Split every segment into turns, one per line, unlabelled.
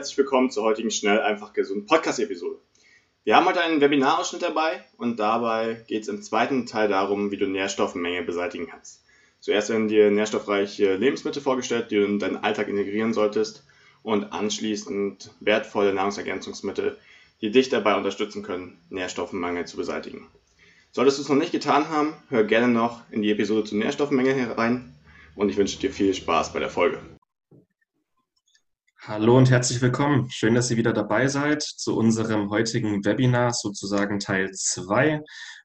Herzlich willkommen zur heutigen Schnell einfach gesund Podcast-Episode. Wir haben heute einen Webinarausschnitt dabei und dabei geht es im zweiten Teil darum, wie du Nährstoffmenge beseitigen kannst. Zuerst werden dir nährstoffreiche Lebensmittel vorgestellt, die du in deinen Alltag integrieren solltest und anschließend wertvolle Nahrungsergänzungsmittel, die dich dabei unterstützen können, Nährstoffmangel zu beseitigen. Solltest du es noch nicht getan haben, hör gerne noch in die Episode zur Nährstoffmenge herein und ich wünsche dir viel Spaß bei der Folge.
Hallo und herzlich willkommen. Schön, dass ihr wieder dabei seid zu unserem heutigen Webinar, sozusagen Teil 2.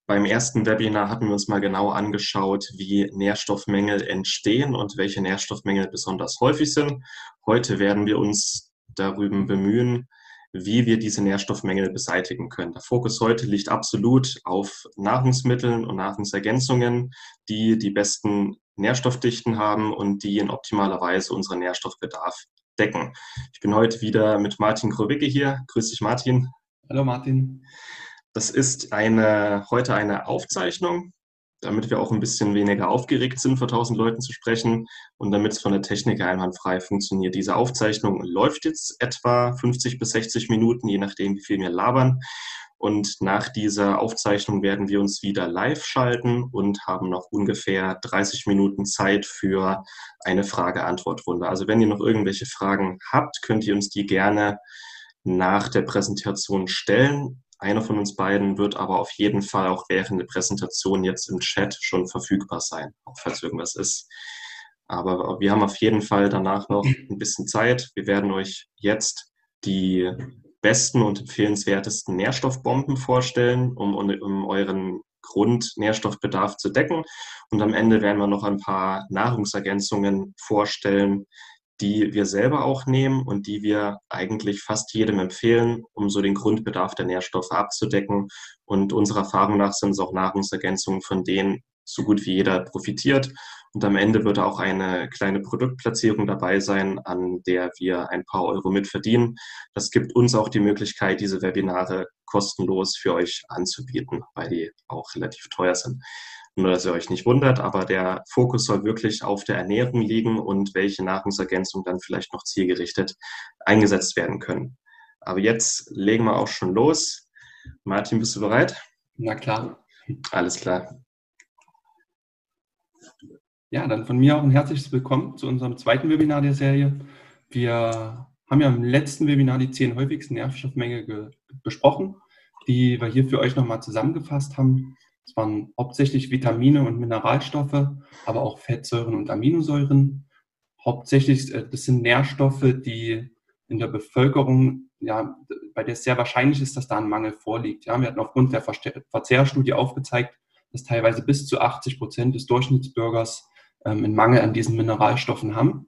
Beim ersten Webinar hatten wir uns mal genau angeschaut, wie Nährstoffmängel entstehen und welche Nährstoffmängel besonders häufig sind. Heute werden wir uns darüber bemühen, wie wir diese Nährstoffmängel beseitigen können. Der Fokus heute liegt absolut auf Nahrungsmitteln und Nahrungsergänzungen, die die besten Nährstoffdichten haben und die in optimaler Weise unseren Nährstoffbedarf decken. Ich bin heute wieder mit Martin Krowicke hier. Grüß dich, Martin.
Hallo, Martin.
Das ist eine, heute eine Aufzeichnung damit wir auch ein bisschen weniger aufgeregt sind, vor tausend Leuten zu sprechen und damit es von der Technik einwandfrei funktioniert. Diese Aufzeichnung läuft jetzt etwa 50 bis 60 Minuten, je nachdem, wie viel wir labern. Und nach dieser Aufzeichnung werden wir uns wieder live schalten und haben noch ungefähr 30 Minuten Zeit für eine Frage-Antwort-Runde. Also wenn ihr noch irgendwelche Fragen habt, könnt ihr uns die gerne nach der Präsentation stellen. Einer von uns beiden wird aber auf jeden Fall auch während der Präsentation jetzt im Chat schon verfügbar sein, auch falls irgendwas ist. Aber wir haben auf jeden Fall danach noch ein bisschen Zeit. Wir werden euch jetzt die besten und empfehlenswertesten Nährstoffbomben vorstellen, um, um euren Grundnährstoffbedarf zu decken. Und am Ende werden wir noch ein paar Nahrungsergänzungen vorstellen, die wir selber auch nehmen und die wir eigentlich fast jedem empfehlen, um so den Grundbedarf der Nährstoffe abzudecken. Und unserer Erfahrung nach sind es auch Nahrungsergänzungen, von denen so gut wie jeder profitiert. Und am Ende wird auch eine kleine Produktplatzierung dabei sein, an der wir ein paar Euro mitverdienen. Das gibt uns auch die Möglichkeit, diese Webinare kostenlos für euch anzubieten, weil die auch relativ teuer sind. Nur, dass ihr euch nicht wundert, aber der Fokus soll wirklich auf der Ernährung liegen und welche Nahrungsergänzungen dann vielleicht noch zielgerichtet eingesetzt werden können. Aber jetzt legen wir auch schon los. Martin, bist du bereit?
Na klar.
Alles klar.
Ja, dann von mir auch ein herzliches Willkommen zu unserem zweiten Webinar der Serie. Wir haben ja im letzten Webinar die zehn häufigsten Nährstoffmängel besprochen, die wir hier für euch nochmal zusammengefasst haben. Es waren hauptsächlich Vitamine und Mineralstoffe, aber auch Fettsäuren und Aminosäuren. Hauptsächlich, äh, das sind Nährstoffe, die in der Bevölkerung, ja, bei der es sehr wahrscheinlich ist, dass da ein Mangel vorliegt. Ja, wir hatten aufgrund der Verzehrstudie aufgezeigt, dass teilweise bis zu 80 Prozent des Durchschnittsbürgers ähm, einen Mangel an diesen Mineralstoffen haben.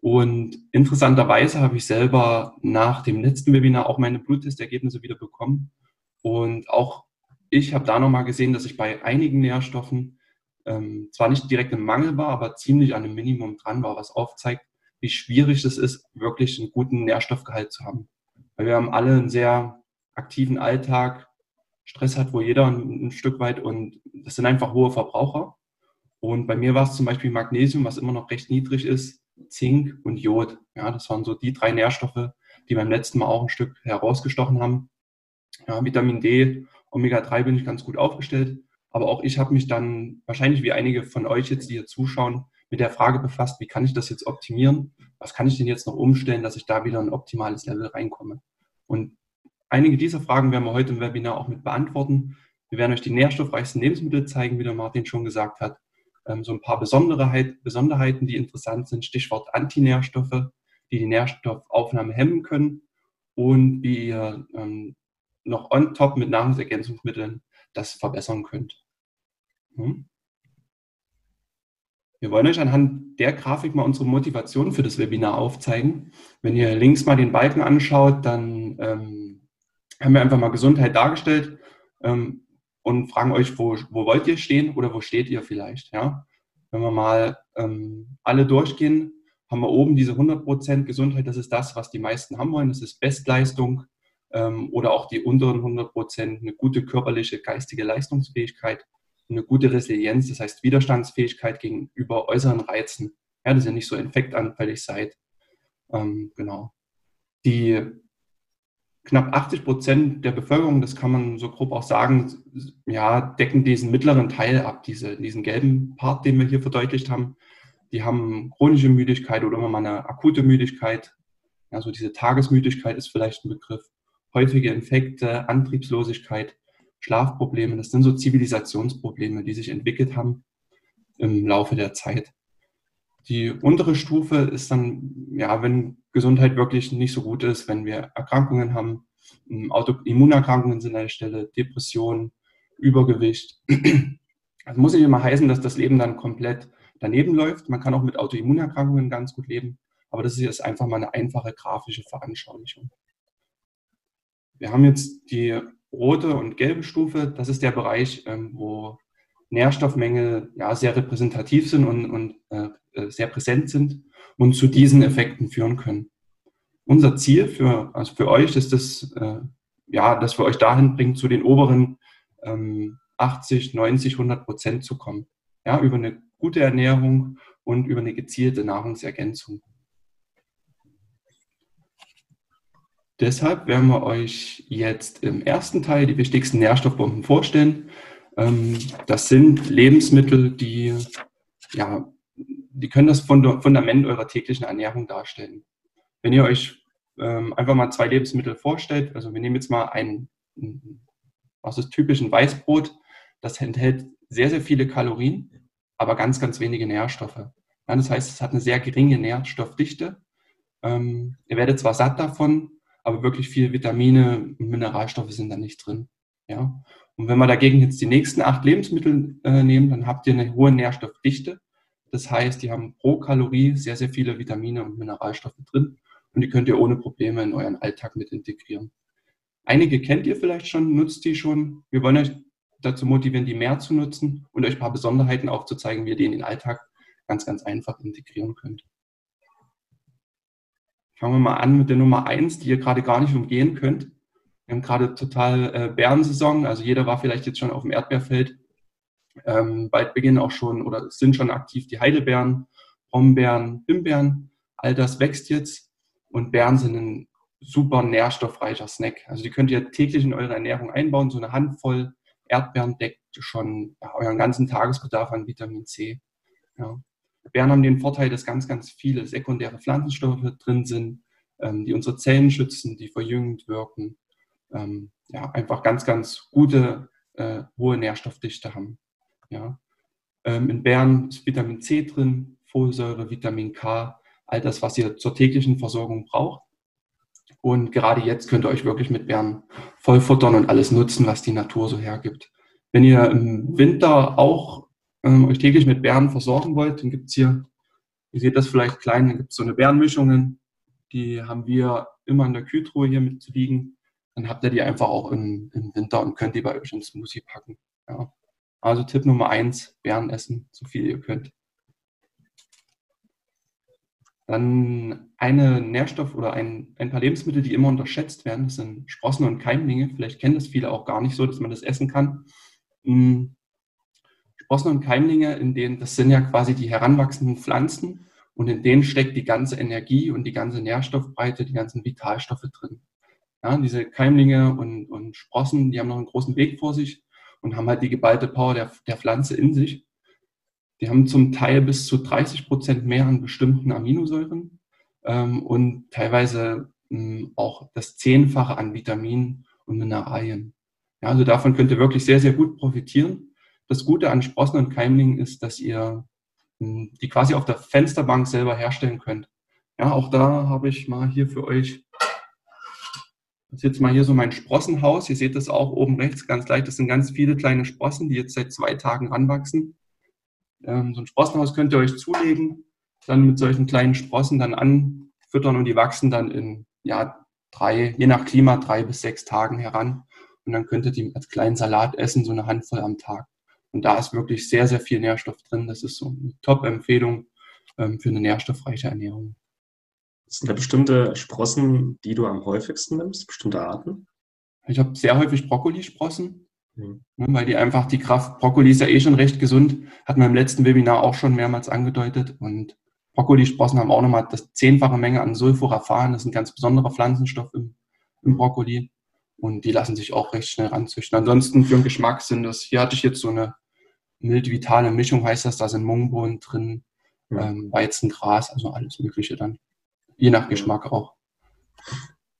Und interessanterweise habe ich selber nach dem letzten Webinar auch meine Bluttestergebnisse wieder bekommen. Und auch ich habe da nochmal gesehen, dass ich bei einigen Nährstoffen ähm, zwar nicht direkt im Mangel war, aber ziemlich an einem Minimum dran war, was aufzeigt, wie schwierig es ist, wirklich einen guten Nährstoffgehalt zu haben. Weil wir haben alle einen sehr aktiven Alltag, Stress hat wohl jeder ein, ein Stück weit und das sind einfach hohe Verbraucher. Und bei mir war es zum Beispiel Magnesium, was immer noch recht niedrig ist, Zink und Jod. Ja, das waren so die drei Nährstoffe, die beim letzten Mal auch ein Stück herausgestochen haben. Ja, Vitamin D Omega-3 bin ich ganz gut aufgestellt. Aber auch ich habe mich dann, wahrscheinlich wie einige von euch jetzt, die hier zuschauen, mit der Frage befasst, wie kann ich das jetzt optimieren? Was kann ich denn jetzt noch umstellen, dass ich da wieder ein optimales Level reinkomme? Und einige dieser Fragen werden wir heute im Webinar auch mit beantworten. Wir werden euch die nährstoffreichsten Lebensmittel zeigen, wie der Martin schon gesagt hat. Ähm, so ein paar Besonderheiten, die interessant sind. Stichwort Antinährstoffe, die die Nährstoffaufnahme hemmen können und wie ihr ähm, noch on top mit Nahrungsergänzungsmitteln das verbessern könnt. Hm? Wir wollen euch anhand der Grafik mal unsere Motivation für das Webinar aufzeigen. Wenn ihr links mal den Balken anschaut, dann haben wir einfach mal Gesundheit dargestellt ähm, und fragen euch, wo, wo wollt ihr stehen oder wo steht ihr vielleicht? Ja? Wenn wir mal ähm, alle durchgehen, haben wir oben diese 100% Gesundheit, das ist das, was die meisten haben wollen, das ist Bestleistung ähm, oder auch die unteren 100%, eine gute körperliche, geistige Leistungsfähigkeit, eine gute Resilienz, das heißt Widerstandsfähigkeit gegenüber äußeren Reizen, ja, dass ihr nicht so infektanfällig seid. Ähm, genau. Die knapp 80 Prozent der Bevölkerung, das kann man so grob auch sagen, ja, decken diesen mittleren Teil ab, diese, diesen gelben Part, den wir hier verdeutlicht haben. Die haben chronische Müdigkeit oder immer mal eine akute Müdigkeit. Also diese Tagesmüdigkeit ist vielleicht ein Begriff. Häufige Infekte, Antriebslosigkeit, Schlafprobleme, das sind so Zivilisationsprobleme, die sich entwickelt haben im Laufe der Zeit. Die untere Stufe ist dann, ja, wenn Gesundheit wirklich nicht so gut ist, wenn wir Erkrankungen haben, Autoimmunerkrankungen sind an der Stelle, Depressionen, Übergewicht. Das muss nicht immer heißen, dass das Leben dann komplett daneben läuft. Man kann auch mit Autoimmunerkrankungen ganz gut leben, aber das ist jetzt einfach mal eine einfache grafische Veranschaulichung. Wir haben jetzt die rote und gelbe Stufe. Das ist der Bereich, ähm, wo Nährstoffmängel ja, sehr repräsentativ sind und, und äh, sehr präsent sind und zu diesen Effekten führen können. Unser Ziel für, also für euch ist es, äh, ja, dass wir euch dahin bringen, zu den oberen ähm, 80, 90, 100 Prozent zu kommen. Ja, über eine gute Ernährung und über eine gezielte Nahrungsergänzung. Deshalb werden wir euch jetzt im ersten Teil die wichtigsten Nährstoffbomben vorstellen. Ähm, das sind Lebensmittel, die, ja, die können das Fundament eurer täglichen Ernährung darstellen. Wenn ihr euch ähm, einfach mal zwei Lebensmittel vorstellt, also wir nehmen jetzt mal ein, was ist typisch, ein Weißbrot, das enthält sehr, sehr viele Kalorien, aber ganz, ganz wenige Nährstoffe. das heißt, es hat eine sehr geringe Nährstoffdichte. Ähm, ihr werdet zwar satt davon, aber wirklich viel Vitamine und Mineralstoffe sind da nicht drin. Ja? Und wenn wir dagegen jetzt die nächsten acht Lebensmittel äh, nehmen, dann habt ihr eine hohe Nährstoffdichte. Das heißt, die haben pro Kalorie sehr, sehr viele Vitamine und Mineralstoffe drin und die könnt ihr ohne Probleme in euren Alltag mit integrieren. Einige kennt ihr vielleicht schon, nutzt die schon. Wir wollen euch dazu motivieren, die mehr zu nutzen und euch ein paar Besonderheiten aufzuzeigen, wie ihr die in den Alltag ganz, ganz einfach integrieren könnt. Fangen wir mal an mit der Nummer eins, die ihr gerade gar nicht umgehen könnt. Wir haben gerade total äh, Bärensaison, also jeder war vielleicht jetzt schon auf dem Erdbeerfeld. Ähm, bald beginnen auch schon oder sind schon aktiv die Heidelbeeren, Brombeeren, Himbeeren. All das wächst jetzt und Beeren sind ein super nährstoffreicher Snack. Also die könnt ihr täglich in eure Ernährung einbauen. So eine Handvoll Erdbeeren deckt schon ja, euren ganzen Tagesbedarf an Vitamin C. Ja. Beeren haben den Vorteil, dass ganz, ganz viele sekundäre Pflanzenstoffe drin sind, ähm, die unsere Zellen schützen, die verjüngend wirken. Ähm, ja, einfach ganz, ganz gute, äh, hohe Nährstoffdichte haben. Ja. Ähm, in Beeren ist Vitamin C drin, Folsäure, Vitamin K, all das, was ihr zur täglichen Versorgung braucht. Und gerade jetzt könnt ihr euch wirklich mit Beeren vollfuttern und alles nutzen, was die Natur so hergibt. Wenn ihr im Winter auch ähm, euch täglich mit Beeren versorgen wollt, dann gibt es hier, ihr seht das vielleicht klein, dann gibt es so eine Beerenmischungen, die haben wir immer in der Kühltruhe hier mit zu liegen. Dann habt ihr die einfach auch im, im Winter und könnt die bei euch ins Smoothie packen. Ja. Also Tipp Nummer eins, Beeren essen, so viel ihr könnt. Dann eine Nährstoff oder ein, ein paar Lebensmittel, die immer unterschätzt werden, das sind Sprossen und Keimlinge. Vielleicht kennen das viele auch gar nicht so, dass man das essen kann. Hm, Sprossen und Keimlinge, in denen, das sind ja quasi die heranwachsenden Pflanzen und in denen steckt die ganze Energie und die ganze Nährstoffbreite, die ganzen Vitalstoffe drin. Ja, diese Keimlinge und, und Sprossen, die haben noch einen großen Weg vor sich und haben halt die geballte Power der, der Pflanze in sich. Die haben zum Teil bis zu 30 Prozent mehr an bestimmten Aminosäuren ähm, und teilweise mh, hm, auch das Zehnfache an Vitaminen und Mineralien. Ja, also davon könnt ihr wirklich sehr, sehr gut profitieren. Das Gute an Sprossen und Keimlingen ist, dass ihr hm, die quasi auf der Fensterbank selber herstellen könnt. Ja, auch da habe ich mal hier für euch, das ist jetzt mal hier so mein Sprossenhaus. Ihr seht das auch oben rechts ganz leicht. Das sind ganz viele kleine Sprossen, die jetzt seit zwei Tagen ranwachsen. Ähm, so ein Sprossenhaus könnt ihr euch zulegen, dann mit solchen kleinen Sprossen dann anfüttern und die wachsen dann in ja, drei, je nach Klima, drei bis sechs Tagen heran. Und dann könntet ihr als kleinen Salat essen, so eine Handvoll am Tag. Und da ist wirklich sehr, sehr viel Nährstoff drin. Das ist so eine Top-Empfehlung ähm, für eine nährstoffreiche Ernährung.
Sind da bestimmte Sprossen, die du am häufigsten nimmst, bestimmte Arten?
Ich habe sehr häufig Brokkolisprossen, mhm. Ne, weil die einfach die Kraft, Brokkoli ist ja eh schon recht gesund, hat man im letzten Webinar auch schon mehrmals angedeutet. Und Brokkolisprossen haben auch nochmal das zehnfache Menge an Sulforaphan, das ist ein ganz besonderer Pflanzenstoff im, im Brokkoli. Und die lassen sich auch recht schnell ranzüchten. Ansonsten für den Geschmack sind das, hier hatte ich jetzt so eine mild-vitale Mischung, heißt das, da sind Mungbohnen drin, ja. ähm, Weizengras, also alles Mögliche dann. Je nach Geschmack auch.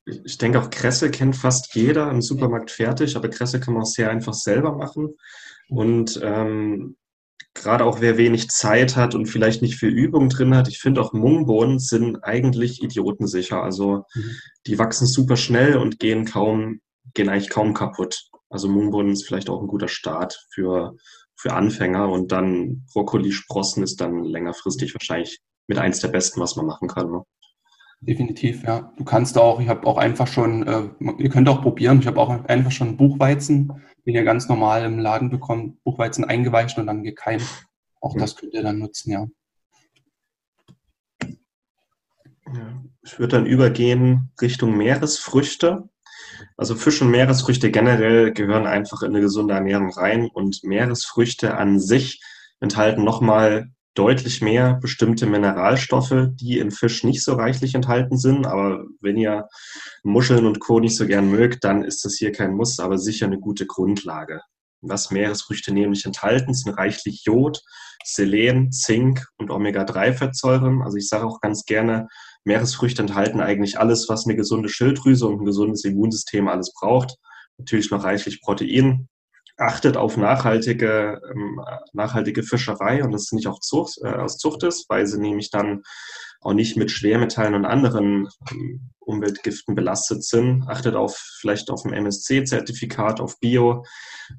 Ich denke auch Kresse kennt fast jeder im Supermarkt fertig, aber Kresse kann man auch sehr einfach selber machen. Und ähm, gerade auch wer wenig Zeit hat und vielleicht nicht viel Übung drin hat, ich finde auch Mungbohnen sind eigentlich idiotensicher. Also mhm. die wachsen super schnell und gehen kaum gehen eigentlich kaum kaputt. Also Mungbohnen ist vielleicht auch ein guter Start für, für Anfänger und dann Brokkoli-Sprossen ist dann längerfristig wahrscheinlich mit eins der besten, was man machen kann. Ne?
Definitiv, ja. Du kannst auch, ich habe auch einfach schon, äh, ihr könnt auch probieren, ich habe auch einfach schon Buchweizen, den ihr ganz normal im Laden bekommt, Buchweizen eingeweicht und dann gekeimt. Auch das könnt ihr dann nutzen, ja.
ja. Ich würde dann übergehen Richtung Meeresfrüchte. Also Fisch und Meeresfrüchte generell gehören einfach in eine gesunde Ernährung rein und Meeresfrüchte an sich enthalten nochmal deutlich mehr bestimmte Mineralstoffe, die im Fisch nicht so reichlich enthalten sind. Aber wenn ihr Muscheln und Co. nicht so gern mögt, dann ist das hier kein Muss, aber sicher eine gute Grundlage. Was Meeresfrüchte nämlich enthalten, sind reichlich Jod, Selen, Zink und Omega-3-Fettsäuren. Also ich sage auch ganz gerne, Meeresfrüchte enthalten eigentlich alles, was eine gesunde Schilddrüse und ein gesundes Immunsystem alles braucht. Natürlich noch reichlich Protein. Achtet auf nachhaltige, ähm, nachhaltige Fischerei und das nicht auch Zucht, äh, aus Zucht ist, weil sie nämlich dann auch nicht mit Schwermetallen und anderen ähm, Umweltgiften belastet sind. Achtet auf vielleicht auf ein MSC-Zertifikat, auf Bio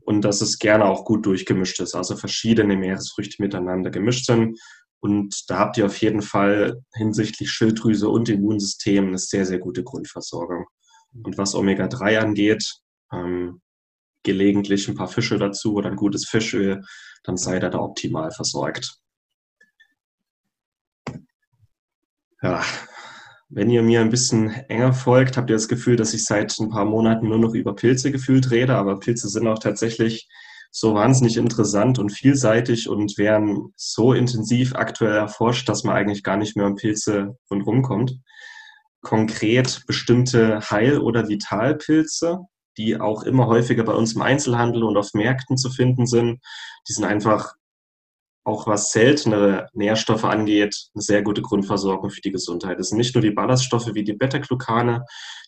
und dass es gerne auch gut durchgemischt ist, also verschiedene Meeresfrüchte miteinander gemischt sind. Und da habt ihr auf jeden Fall hinsichtlich Schilddrüse und Immunsystem eine sehr, sehr gute Grundversorgung. Und was Omega-3 angeht, ähm, gelegentlich ein paar Fische dazu oder ein gutes Fischöl, dann seid ihr da optimal versorgt. Ja, wenn ihr mir ein bisschen enger folgt, habt ihr das Gefühl, dass ich seit ein paar Monaten nur noch über Pilze gefühlt rede, aber Pilze sind auch tatsächlich so wahnsinnig interessant und vielseitig und werden so intensiv aktuell erforscht, dass man eigentlich gar nicht mehr um Pilze rundherum kommt. Konkret bestimmte Heil- oder Vitalpilze, die auch immer häufiger bei uns im Einzelhandel und auf Märkten zu finden sind. Die sind einfach auch was seltenere Nährstoffe angeht, eine sehr gute Grundversorgung für die Gesundheit. Es sind nicht nur die Ballaststoffe wie die Beta-Glucane,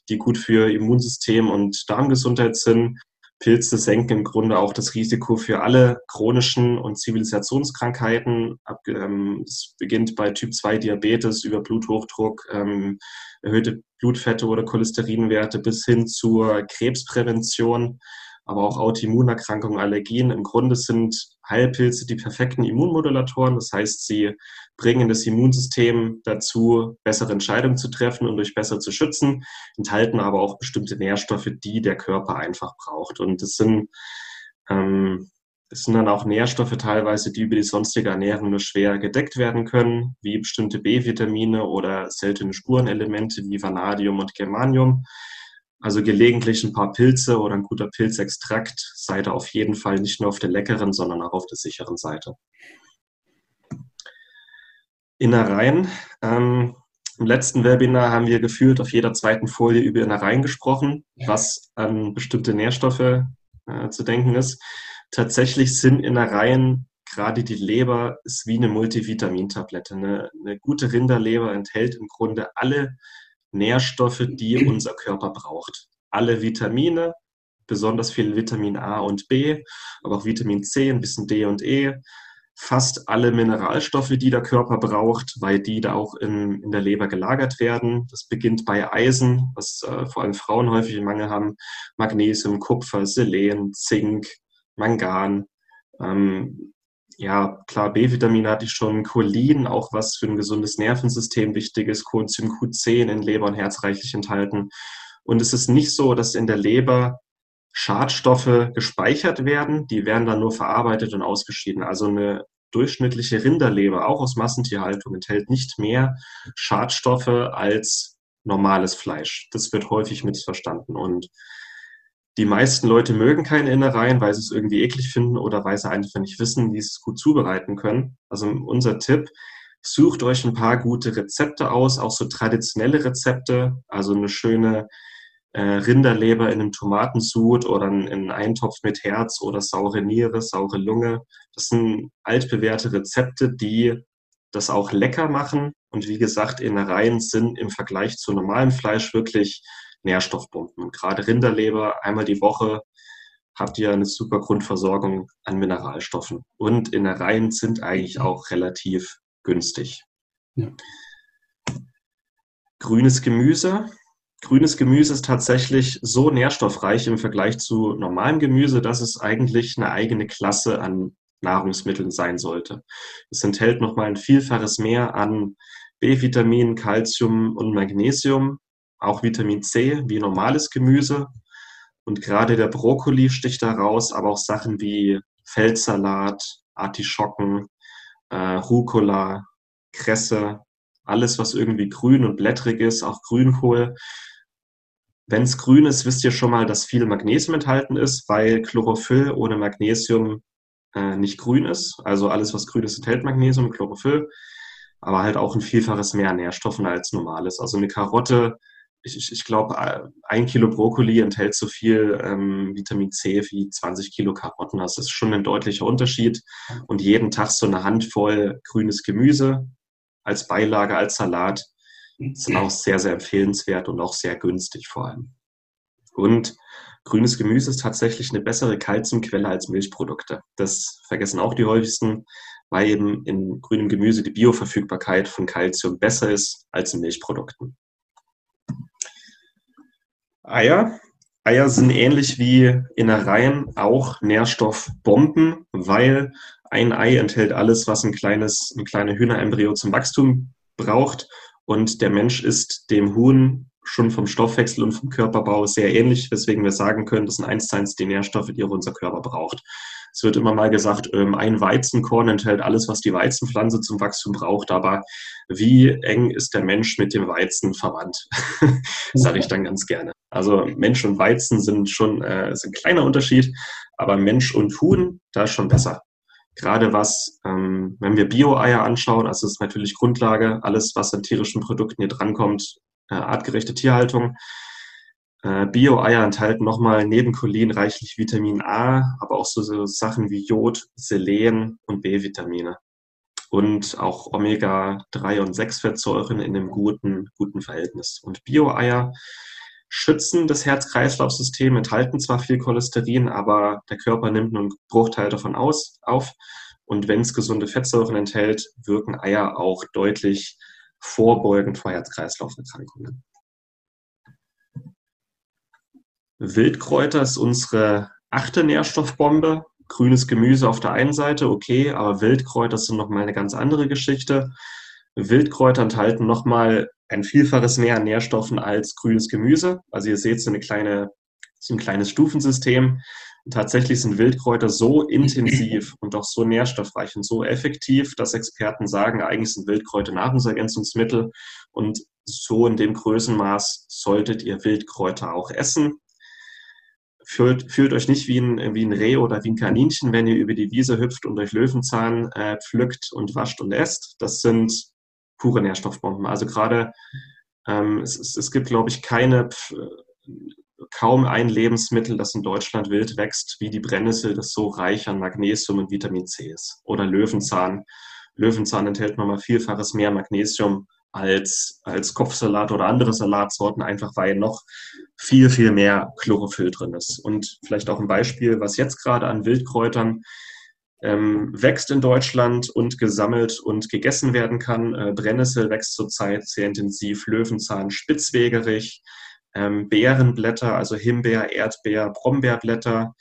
die gut für Immunsystem und Darmgesundheit sind, Pilze senken im Grunde auch das Risiko für alle chronischen und Zivilisationskrankheiten. Ähm, es beginnt bei Typ 2 Diabetes über Bluthochdruck, ähm, erhöhte Blutfette oder Cholesterinwerte bis hin zur Krebsprävention aber auch Autoimmunerkrankungen, Allergien. Im Grunde sind Heilpilze die perfekten Immunmodulatoren. Das heißt, sie bringen das Immunsystem dazu, bessere Entscheidungen zu treffen und durch besser zu schützen, enthalten aber auch bestimmte Nährstoffe, die der Körper einfach braucht. Und das sind, ähm, das sind dann auch Nährstoffe teilweise, die über die sonstige Ernährung nur schwer gedeckt werden können, wie bestimmte B-Vitamine oder seltene Spurenelemente wie Vanadium und Germanium. Also gelegentlich ein paar Pilze oder ein guter Pilzextrakt seid ihr auf jeden Fall nicht nur auf der leckeren, sondern auch auf der sicheren Seite. Innereien. Ähm, Im letzten Webinar haben wir gefühlt auf jeder zweiten Folie über Innereien gesprochen, was an bestimmte Nährstoffe äh, zu denken ist. Tatsächlich sind Innereien, gerade die Leber, ist wie eine Multivitamintablette. Eine, eine gute Rinderleber enthält im Grunde alle Nährstoffe, die unser Körper braucht. Alle Vitamine, besonders viel Vitamin A und B, aber auch Vitamin C, ein bisschen D und E, fast alle Mineralstoffe, die der Körper braucht, weil die da auch in, in der Leber gelagert werden. Das beginnt bei Eisen, was äh, vor allem Frauen häufig im Mangel haben, Magnesium, Kupfer, Selen, Zink, Mangan. Ähm, ja, klar, B-Vitamine hatte ich schon, Cholin, auch was für ein gesundes Nervensystem wichtig ist, Coenzym Q10 in Leber und Herz reichlich enthalten. Und es ist nicht so, dass in der Leber Schadstoffe gespeichert werden, die werden dann nur verarbeitet und ausgeschieden. Also eine durchschnittliche Rinderleber, auch aus Massentierhaltung, enthält nicht mehr Schadstoffe als normales Fleisch. Das wird häufig missverstanden. Und die meisten Leute mögen keine Innereien, weil sie es irgendwie eklig finden oder weil sie einfach nicht wissen, wie sie es gut zubereiten können. Also unser Tipp, sucht euch ein paar gute Rezepte aus, auch so traditionelle Rezepte, also eine schöne äh, Rinderleber in einem Tomatensud oder in einen Eintopf mit Herz oder saure Niere, saure Lunge. Das sind altbewährte Rezepte, die das auch lecker machen. Und wie gesagt, Innereien sind im Vergleich zu normalem Fleisch wirklich Nährstoffbomben. gerade Rinderleber einmal die Woche habt ihr eine super Grundversorgung an Mineralstoffen. Und Innereien sind eigentlich auch relativ günstig. Ja. Grünes Gemüse. Grünes Gemüse ist tatsächlich so nährstoffreich im Vergleich zu normalem Gemüse, dass es eigentlich eine eigene Klasse an Nahrungsmitteln sein sollte. Es enthält nochmal ein Vielfaches mehr an B-Vitamin, Calcium und Magnesium, auch Vitamin C wie normales Gemüse. Und gerade der Brokkoli sticht da raus, aber auch Sachen wie Feldsalat, Artischocken, äh, Rucola, Kresse, alles, was irgendwie grün und blättrig ist, auch Grünkohl. Wenn es grün ist, wisst ihr schon mal, dass viel Magnesium enthalten ist, weil Chlorophyll ohne Magnesium äh, nicht grün ist. Also alles, was grün ist, enthält Magnesium, Chlorophyll, aber halt auch ein Vielfaches mehr Nährstoffen als normales. Also eine Karotte, ich, ich, ich glaube, äh, ein Kilo Brokkoli enthält so viel ähm, Vitamin C wie 20 Kilo Karotten. Das ist schon ein deutlicher Unterschied. Und jeden Tag so eine Handvoll grünes Gemüse als Beilage, als Salat sind auch sehr, sehr empfehlenswert und auch sehr günstig vor allem. Und grünes Gemüse ist tatsächlich eine bessere Kalziumquelle als Milchprodukte. Das vergessen auch die häufigsten, weil eben in grünem Gemüse die Bioverfügbarkeit von Kalzium besser ist als in Milchprodukten. Eier. Eier sind ähnlich wie Innereien auch Nährstoffbomben, weil ein Ei enthält alles, was ein kleines, ein kleiner Hühnerembryo zum Wachstum braucht. Und der Mensch ist dem Huhn schon vom Stoffwechsel und vom Körperbau sehr ähnlich, weswegen wir sagen können, das sind eins zu eins die Nährstoffe, die auch unser Körper braucht. Es wird immer mal gesagt, ähm, ein Weizenkorn enthält alles, was die Weizenpflanze zum Wachstum braucht, aber wie eng ist der Mensch mit dem Weizen verwandt? Sage ich dann ganz gerne. Also Mensch und Weizen sind schon äh, ist ein kleiner Unterschied, aber Mensch und Huhn, da ist schon besser. Gerade was, ähm, wenn wir Bio-Eier anschauen, also das ist natürlich Grundlage, alles, was an tierischen Produkten hier drankommt, äh, artgerechte Tierhaltung. Äh, Bio-Eier enthalten nochmal neben Cholin reichlich Vitamin A, aber auch so, so Sachen wie Jod, Selen und B-Vitamine. Und auch Omega-3 und 6-Fettsäuren in einem guten, guten Verhältnis. Und Bio-Eier schützen das Herz-Kreislauf-System, enthalten zwar viel Cholesterin, aber der Körper nimmt nur einen Bruchteil davon aus, auf. Und wenn es gesunde Fettsäuren enthält, wirken Eier auch deutlich vorbeugend vor Herz-Kreislauf-Erkrankungen. Wildkräuter ist unsere achte Nährstoffbombe. Grünes Gemüse auf der einen Seite, okay, aber Wildkräuter sind nochmal eine ganz andere Geschichte. Wildkräuter enthalten nochmal ein Vielfaches mehr an Nährstoffen als grünes Gemüse. Also ihr seht kleine, so ein kleines Stufensystem. Tatsächlich sind Wildkräuter so intensiv und auch so nährstoffreich und so effektiv, dass Experten sagen, eigentlich sind Wildkräuter Nahrungsergänzungsmittel und so in dem Größenmaß solltet ihr Wildkräuter auch essen. Fühlt, fühlt euch nicht wie ein, wie ein Reh oder wie ein Kaninchen, wenn ihr über die Wiese hüpft und euch Löwenzahn äh, pflückt und wascht und esst. Das sind pure Nährstoffbomben. Also gerade ähm, es, es, gibt, glaube ich, keine, kaum ein Lebensmittel, das in Deutschland wild wächst, wie die Brennnessel, das so reich an Magnesium und Vitamin C ist. Oder Löwenzahn. Löwenzahn enthält nochmal vielfaches mehr Magnesium als, als Kopfsalat oder andere Salatsorten, einfach weil noch viel, viel mehr Chlorophyll drin ist. Und vielleicht auch ein Beispiel, was jetzt gerade an Wildkräutern ähm, wächst in Deutschland und gesammelt und gegessen werden kann. Äh, Brennnessel wächst zurzeit sehr intensiv, Löwenzahn, Spitzwegerich, ähm, Beerenblätter, also Himbeer, Erdbeer, Brombeerblätter,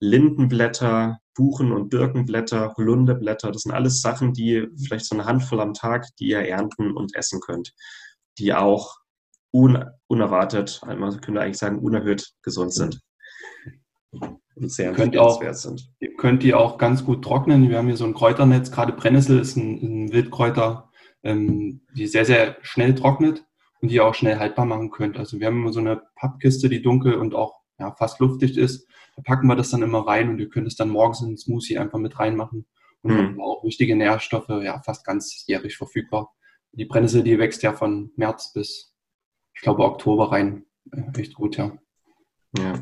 Lindenblätter, Buchen- und Birkenblätter, Holundeblätter. Das sind alles Sachen, die vielleicht so eine Handvoll am Tag, die ihr ernten und essen könnt, die auch un unerwartet, man könnte eigentlich sagen, unerhöht gesund sind.
Und sehr könnt auch, sind. Ihr könnt die auch ganz gut trocknen. Wir haben hier so ein Kräuternetz, gerade Brennnessel ist ein, ein Wildkräuter, ähm, die sehr, sehr schnell trocknet und die ihr auch schnell haltbar machen könnt. Also wir haben immer so eine Pappkiste, die dunkel und auch ja, fast luftdicht ist. Da packen wir das dann immer rein und ihr könnt es dann morgens in den Smoothie einfach mit reinmachen. Und mhm. auch wichtige Nährstoffe, ja, fast ganzjährig verfügbar. Die Brennnessel, die wächst ja von März bis, ich glaube, Oktober rein. Äh, echt gut, ja.
Ja.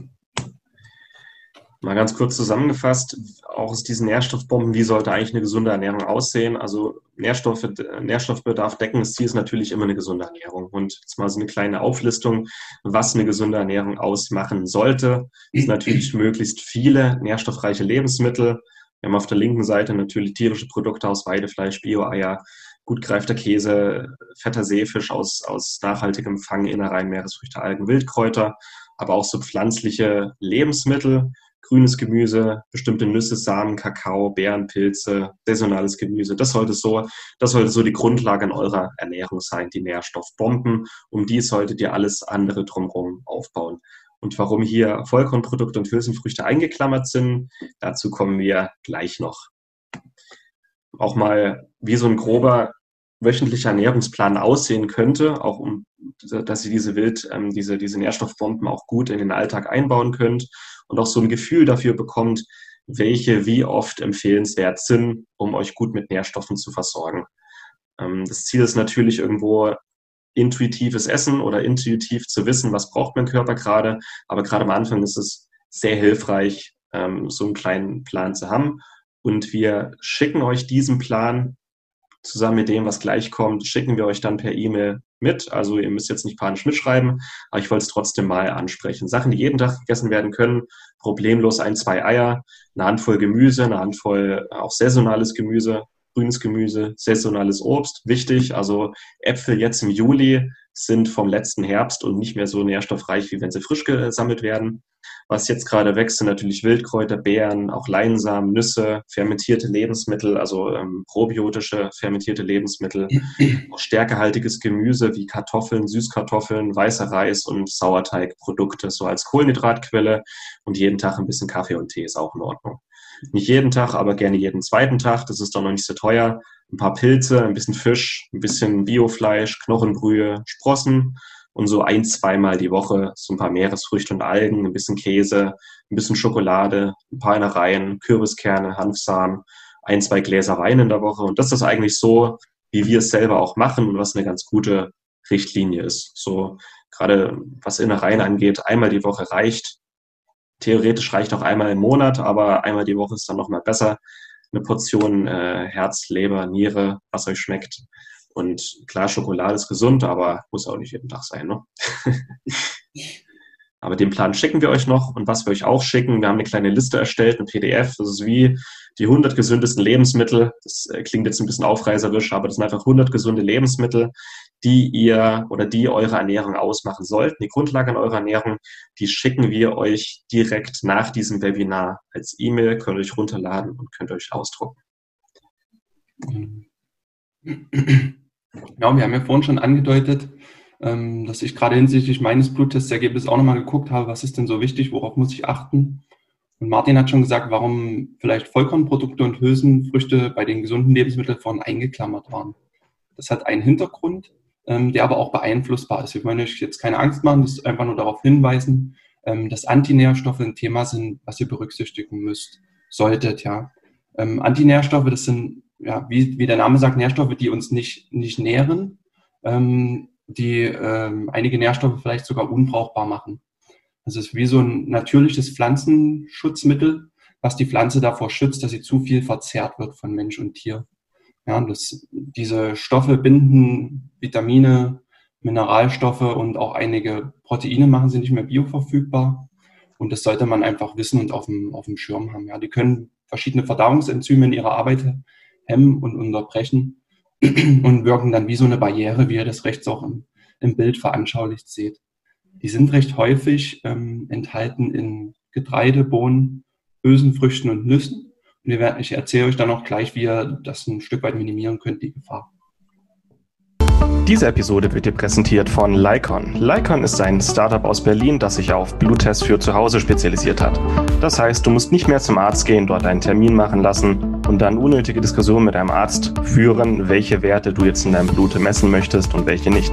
Mal ganz kurz zusammengefasst, auch aus diesen Nährstoffbomben, wie sollte eigentlich eine gesunde Ernährung aussehen? Also Nährstoffe, Nährstoffbedarf decken, das Ziel ist natürlich immer eine gesunde Ernährung. Und jetzt mal so eine kleine Auflistung, was eine gesunde Ernährung ausmachen sollte, ist natürlich möglichst viele nährstoffreiche Lebensmittel. Wir haben auf der linken Seite natürlich tierische Produkte aus Weidefleisch, Bio-Eier, gut greifter Käse, fetter Seefisch aus, aus nachhaltigem Fang, Innereien, Meeresfrüchte, Algen, Wildkräuter, aber auch so pflanzliche Lebensmittel grünes Gemüse, bestimmte Nüsse, Samen, Kakao, Beeren, Pilze, saisonales Gemüse. Das sollte so, das sollte so die Grundlage in eurer Ernährung sein, die Nährstoffbomben. Um die solltet ihr alles andere drumherum aufbauen. Und warum hier Vollkornprodukte und Hülsenfrüchte eingeklammert sind, dazu kommen wir gleich noch. Auch mal wie so ein grober wöchentlicher Ernährungsplan aussehen könnte, auch um, dass ihr diese Wild, ähm, diese, diese Nährstoffbomben auch gut in den Alltag einbauen könnt und auch so ein Gefühl dafür bekommt, welche wie oft empfehlenswert sind, um euch gut mit Nährstoffen zu versorgen. Ähm, das Ziel ist natürlich irgendwo intuitives Essen oder intuitiv zu wissen, was braucht mein Körper gerade. Aber gerade am Anfang ist es sehr hilfreich, ähm, so einen kleinen Plan zu haben. Und wir schicken euch diesen Plan zusammen mit dem, was gleich kommt, schicken wir euch dann per E-Mail mit. Also ihr müsst jetzt nicht panisch mitschreiben, aber ich wollte es trotzdem mal ansprechen. Sachen, die jeden Tag gegessen werden können, problemlos ein, zwei Eier, eine Handvoll Gemüse, eine Handvoll auch saisonales Gemüse, grünes Gemüse, saisonales Obst, wichtig. Also Äpfel jetzt im Juli sind vom letzten Herbst und nicht mehr so nährstoffreich, wie wenn sie frisch gesammelt werden. Was jetzt gerade wächst, sind natürlich Wildkräuter, Beeren, auch Leinsamen, Nüsse, fermentierte Lebensmittel, also ähm, probiotische fermentierte Lebensmittel, auch stärkehaltiges Gemüse wie Kartoffeln, Süßkartoffeln, weißer Reis und Sauerteigprodukte, so als Kohlenhydratquelle und jeden Tag ein bisschen Kaffee und Tee ist auch in Ordnung. Nicht jeden Tag, aber gerne jeden zweiten Tag. Das ist doch noch nicht so teuer. Ein paar Pilze, ein bisschen Fisch, ein bisschen Biofleisch, Knochenbrühe, Sprossen und so ein, zweimal die Woche so ein paar Meeresfrüchte und Algen, ein bisschen Käse, ein bisschen Schokolade, ein paar Innereien, Kürbiskerne, Hanfsamen, ein, zwei Gläser Wein in der Woche. Und das ist eigentlich so, wie wir es selber auch machen und was eine ganz gute Richtlinie ist. So gerade was Innereien angeht, einmal die Woche reicht. Theoretisch reicht auch einmal im Monat, aber einmal die Woche ist dann nochmal besser. Eine Portion äh, Herz, Leber, Niere, was euch schmeckt. Und klar, Schokolade ist gesund, aber muss auch nicht jeden Tag sein. Ne? aber den Plan schicken wir euch noch. Und was wir euch auch schicken, wir haben eine kleine Liste erstellt, ein PDF. Das ist wie die 100 gesündesten Lebensmittel. Das äh, klingt jetzt ein bisschen aufreißerisch, aber das sind einfach 100 gesunde Lebensmittel, die ihr oder die eure Ernährung ausmachen sollten. Die Grundlage an eurer Ernährung, die schicken wir euch direkt nach diesem Webinar als E-Mail, könnt ihr euch runterladen und könnt euch ausdrucken.
Ja, wir haben ja vorhin schon angedeutet, ähm, dass ich gerade hinsichtlich meines Bluttestsergebnisses auch nochmal geguckt habe, was ist denn so wichtig, worauf muss ich achten. Und Martin hat schon gesagt, warum vielleicht Vollkornprodukte und Hülsenfrüchte bei den gesunden Lebensmitteln vorhin eingeklammert waren. Das hat einen Hintergrund, ähm, der aber auch beeinflussbar ist. Ich meine, ich jetzt keine Angst machen, das ist einfach nur darauf hinweisen, ähm, dass Antinährstoffe ein Thema sind, was ihr berücksichtigen müsst, solltet, ja. Antinährstoffe, das sind ja, wie, wie der Name sagt, Nährstoffe, die uns nicht, nicht nähren, ähm, die ähm, einige Nährstoffe vielleicht sogar unbrauchbar machen. Das ist wie so ein natürliches Pflanzenschutzmittel, was die Pflanze davor schützt, dass sie zu viel verzehrt wird von Mensch und Tier. Ja, das, diese Stoffe binden Vitamine, Mineralstoffe und auch einige Proteine machen sie nicht mehr bioverfügbar. Und das sollte man einfach wissen und auf dem, auf dem Schirm haben. Ja, die können verschiedene Verdauungsenzyme in ihrer Arbeit hemmen und unterbrechen und wirken dann wie so eine Barriere, wie ihr das rechts auch im, im Bild veranschaulicht seht. Die sind recht häufig ähm, enthalten in Getreide, Bohnen, Hülsenfrüchten und Nüssen. Werden, ich erzähle euch dann auch gleich, wie ihr das ein Stück weit minimieren könnt, die Gefahr.
Diese Episode wird dir präsentiert von Lycon. Lycon ist ein Startup aus Berlin, das sich auf Bluttests für zu Hause spezialisiert hat. Das heißt, du musst nicht mehr zum Arzt gehen, dort einen Termin machen lassen und dann unnötige Diskussionen mit deinem Arzt führen, welche Werte du jetzt in deinem Blut messen möchtest und welche nicht.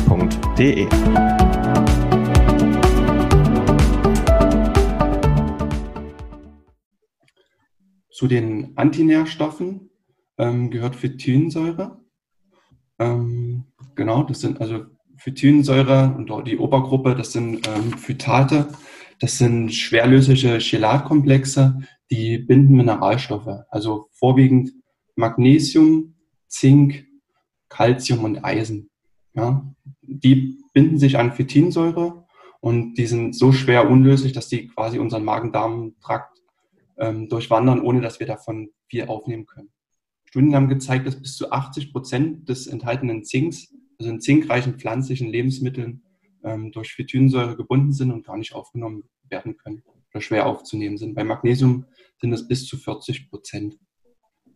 L-Y-K-O-N.de.
Zu den Antinährstoffen ähm, gehört Phytinsäure. Ähm, genau, das sind also Phytinsäure und die Obergruppe, das sind ähm, Phytate. Das sind schwerlösliche Chelatkomplexe, die binden Mineralstoffe, also vorwiegend Magnesium, Zink, Calcium und Eisen. Ja, die binden sich an Phytinsäure und die sind so schwer unlöslich, dass die quasi unseren Magen-Darm-Trakt ähm, durchwandern, ohne dass wir davon viel aufnehmen können. Studien haben gezeigt, dass bis zu 80 Prozent des enthaltenen Zinks, also in zinkreichen pflanzlichen Lebensmitteln, ähm, durch Phytinsäure gebunden sind und gar nicht aufgenommen werden können oder schwer aufzunehmen sind. Bei Magnesium sind es bis zu 40 Prozent.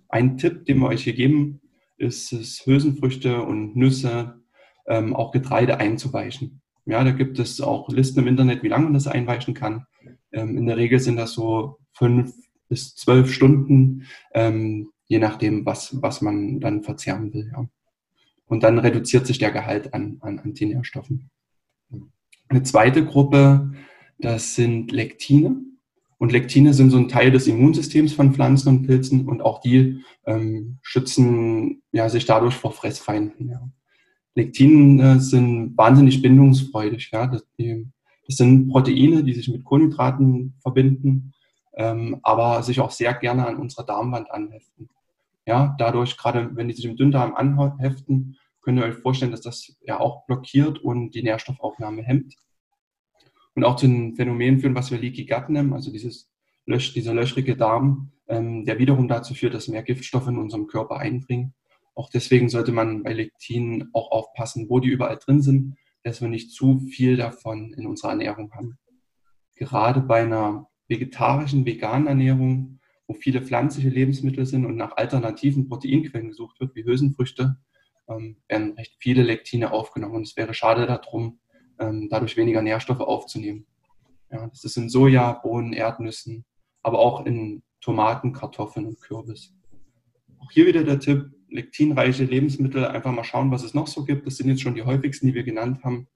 Ein Tipp, den wir euch hier geben, ist es, Hülsenfrüchte und Nüsse, ähm, auch Getreide einzuweichen. Ja, da gibt es auch Listen im Internet, wie lange man das einweichen kann. Ähm, in der Regel sind das so fünf bis zwölf Stunden, ähm, je nachdem, was, was man dann verzehren will. Ja. Und dann reduziert sich der Gehalt an, an Antinährstoffen. Eine zweite Gruppe, das sind Lektine. Und Lektine sind so ein Teil des Immunsystems von Pflanzen und Pilzen und auch die ähm, schützen ja, sich dadurch vor Fressfeinden. Ja. Lektine sind wahnsinnig bindungsfreudig. Ja. Das, die, das, sind Proteine, die sich mit Kohlenhydraten verbinden, ähm, aber sich auch sehr gerne an unserer Darmwand anheften. Ja, dadurch, gerade wenn die sich im Dünndarm anheften, könnt ihr euch vorstellen, dass das ja auch blockiert und die Nährstoffaufnahme hemmt. Und auch zu den Phänomenen führen, was wir Leaky Gut nennen, also dieses Lösch, dieser löchrige Darm, ähm, der wiederum dazu führt, dass mehr Giftstoffe in unserem Körper eindringen. Auch deswegen sollte man bei Lektinen auch aufpassen, wo die überall drin sind, dass wir nicht zu viel davon in unserer Ernährung haben. Gerade bei einer vegetarischen, veganen Ernährung, wo viele pflanzliche Lebensmittel sind und nach alternativen Proteinquellen gesucht wird, wie Hülsenfrüchte, ähm, werden recht viele Lektine aufgenommen. Und es wäre schade darum, ähm, dadurch weniger Nährstoffe aufzunehmen. Ja, das ist in Soja, Bohnen, Erdnüssen, aber auch in Tomaten, Kartoffeln und Kürbis. Auch hier wieder der Tipp, lektinreiche Lebensmittel, einfach mal schauen, was es noch so gibt. Das sind jetzt schon die häufigsten, die wir genannt haben.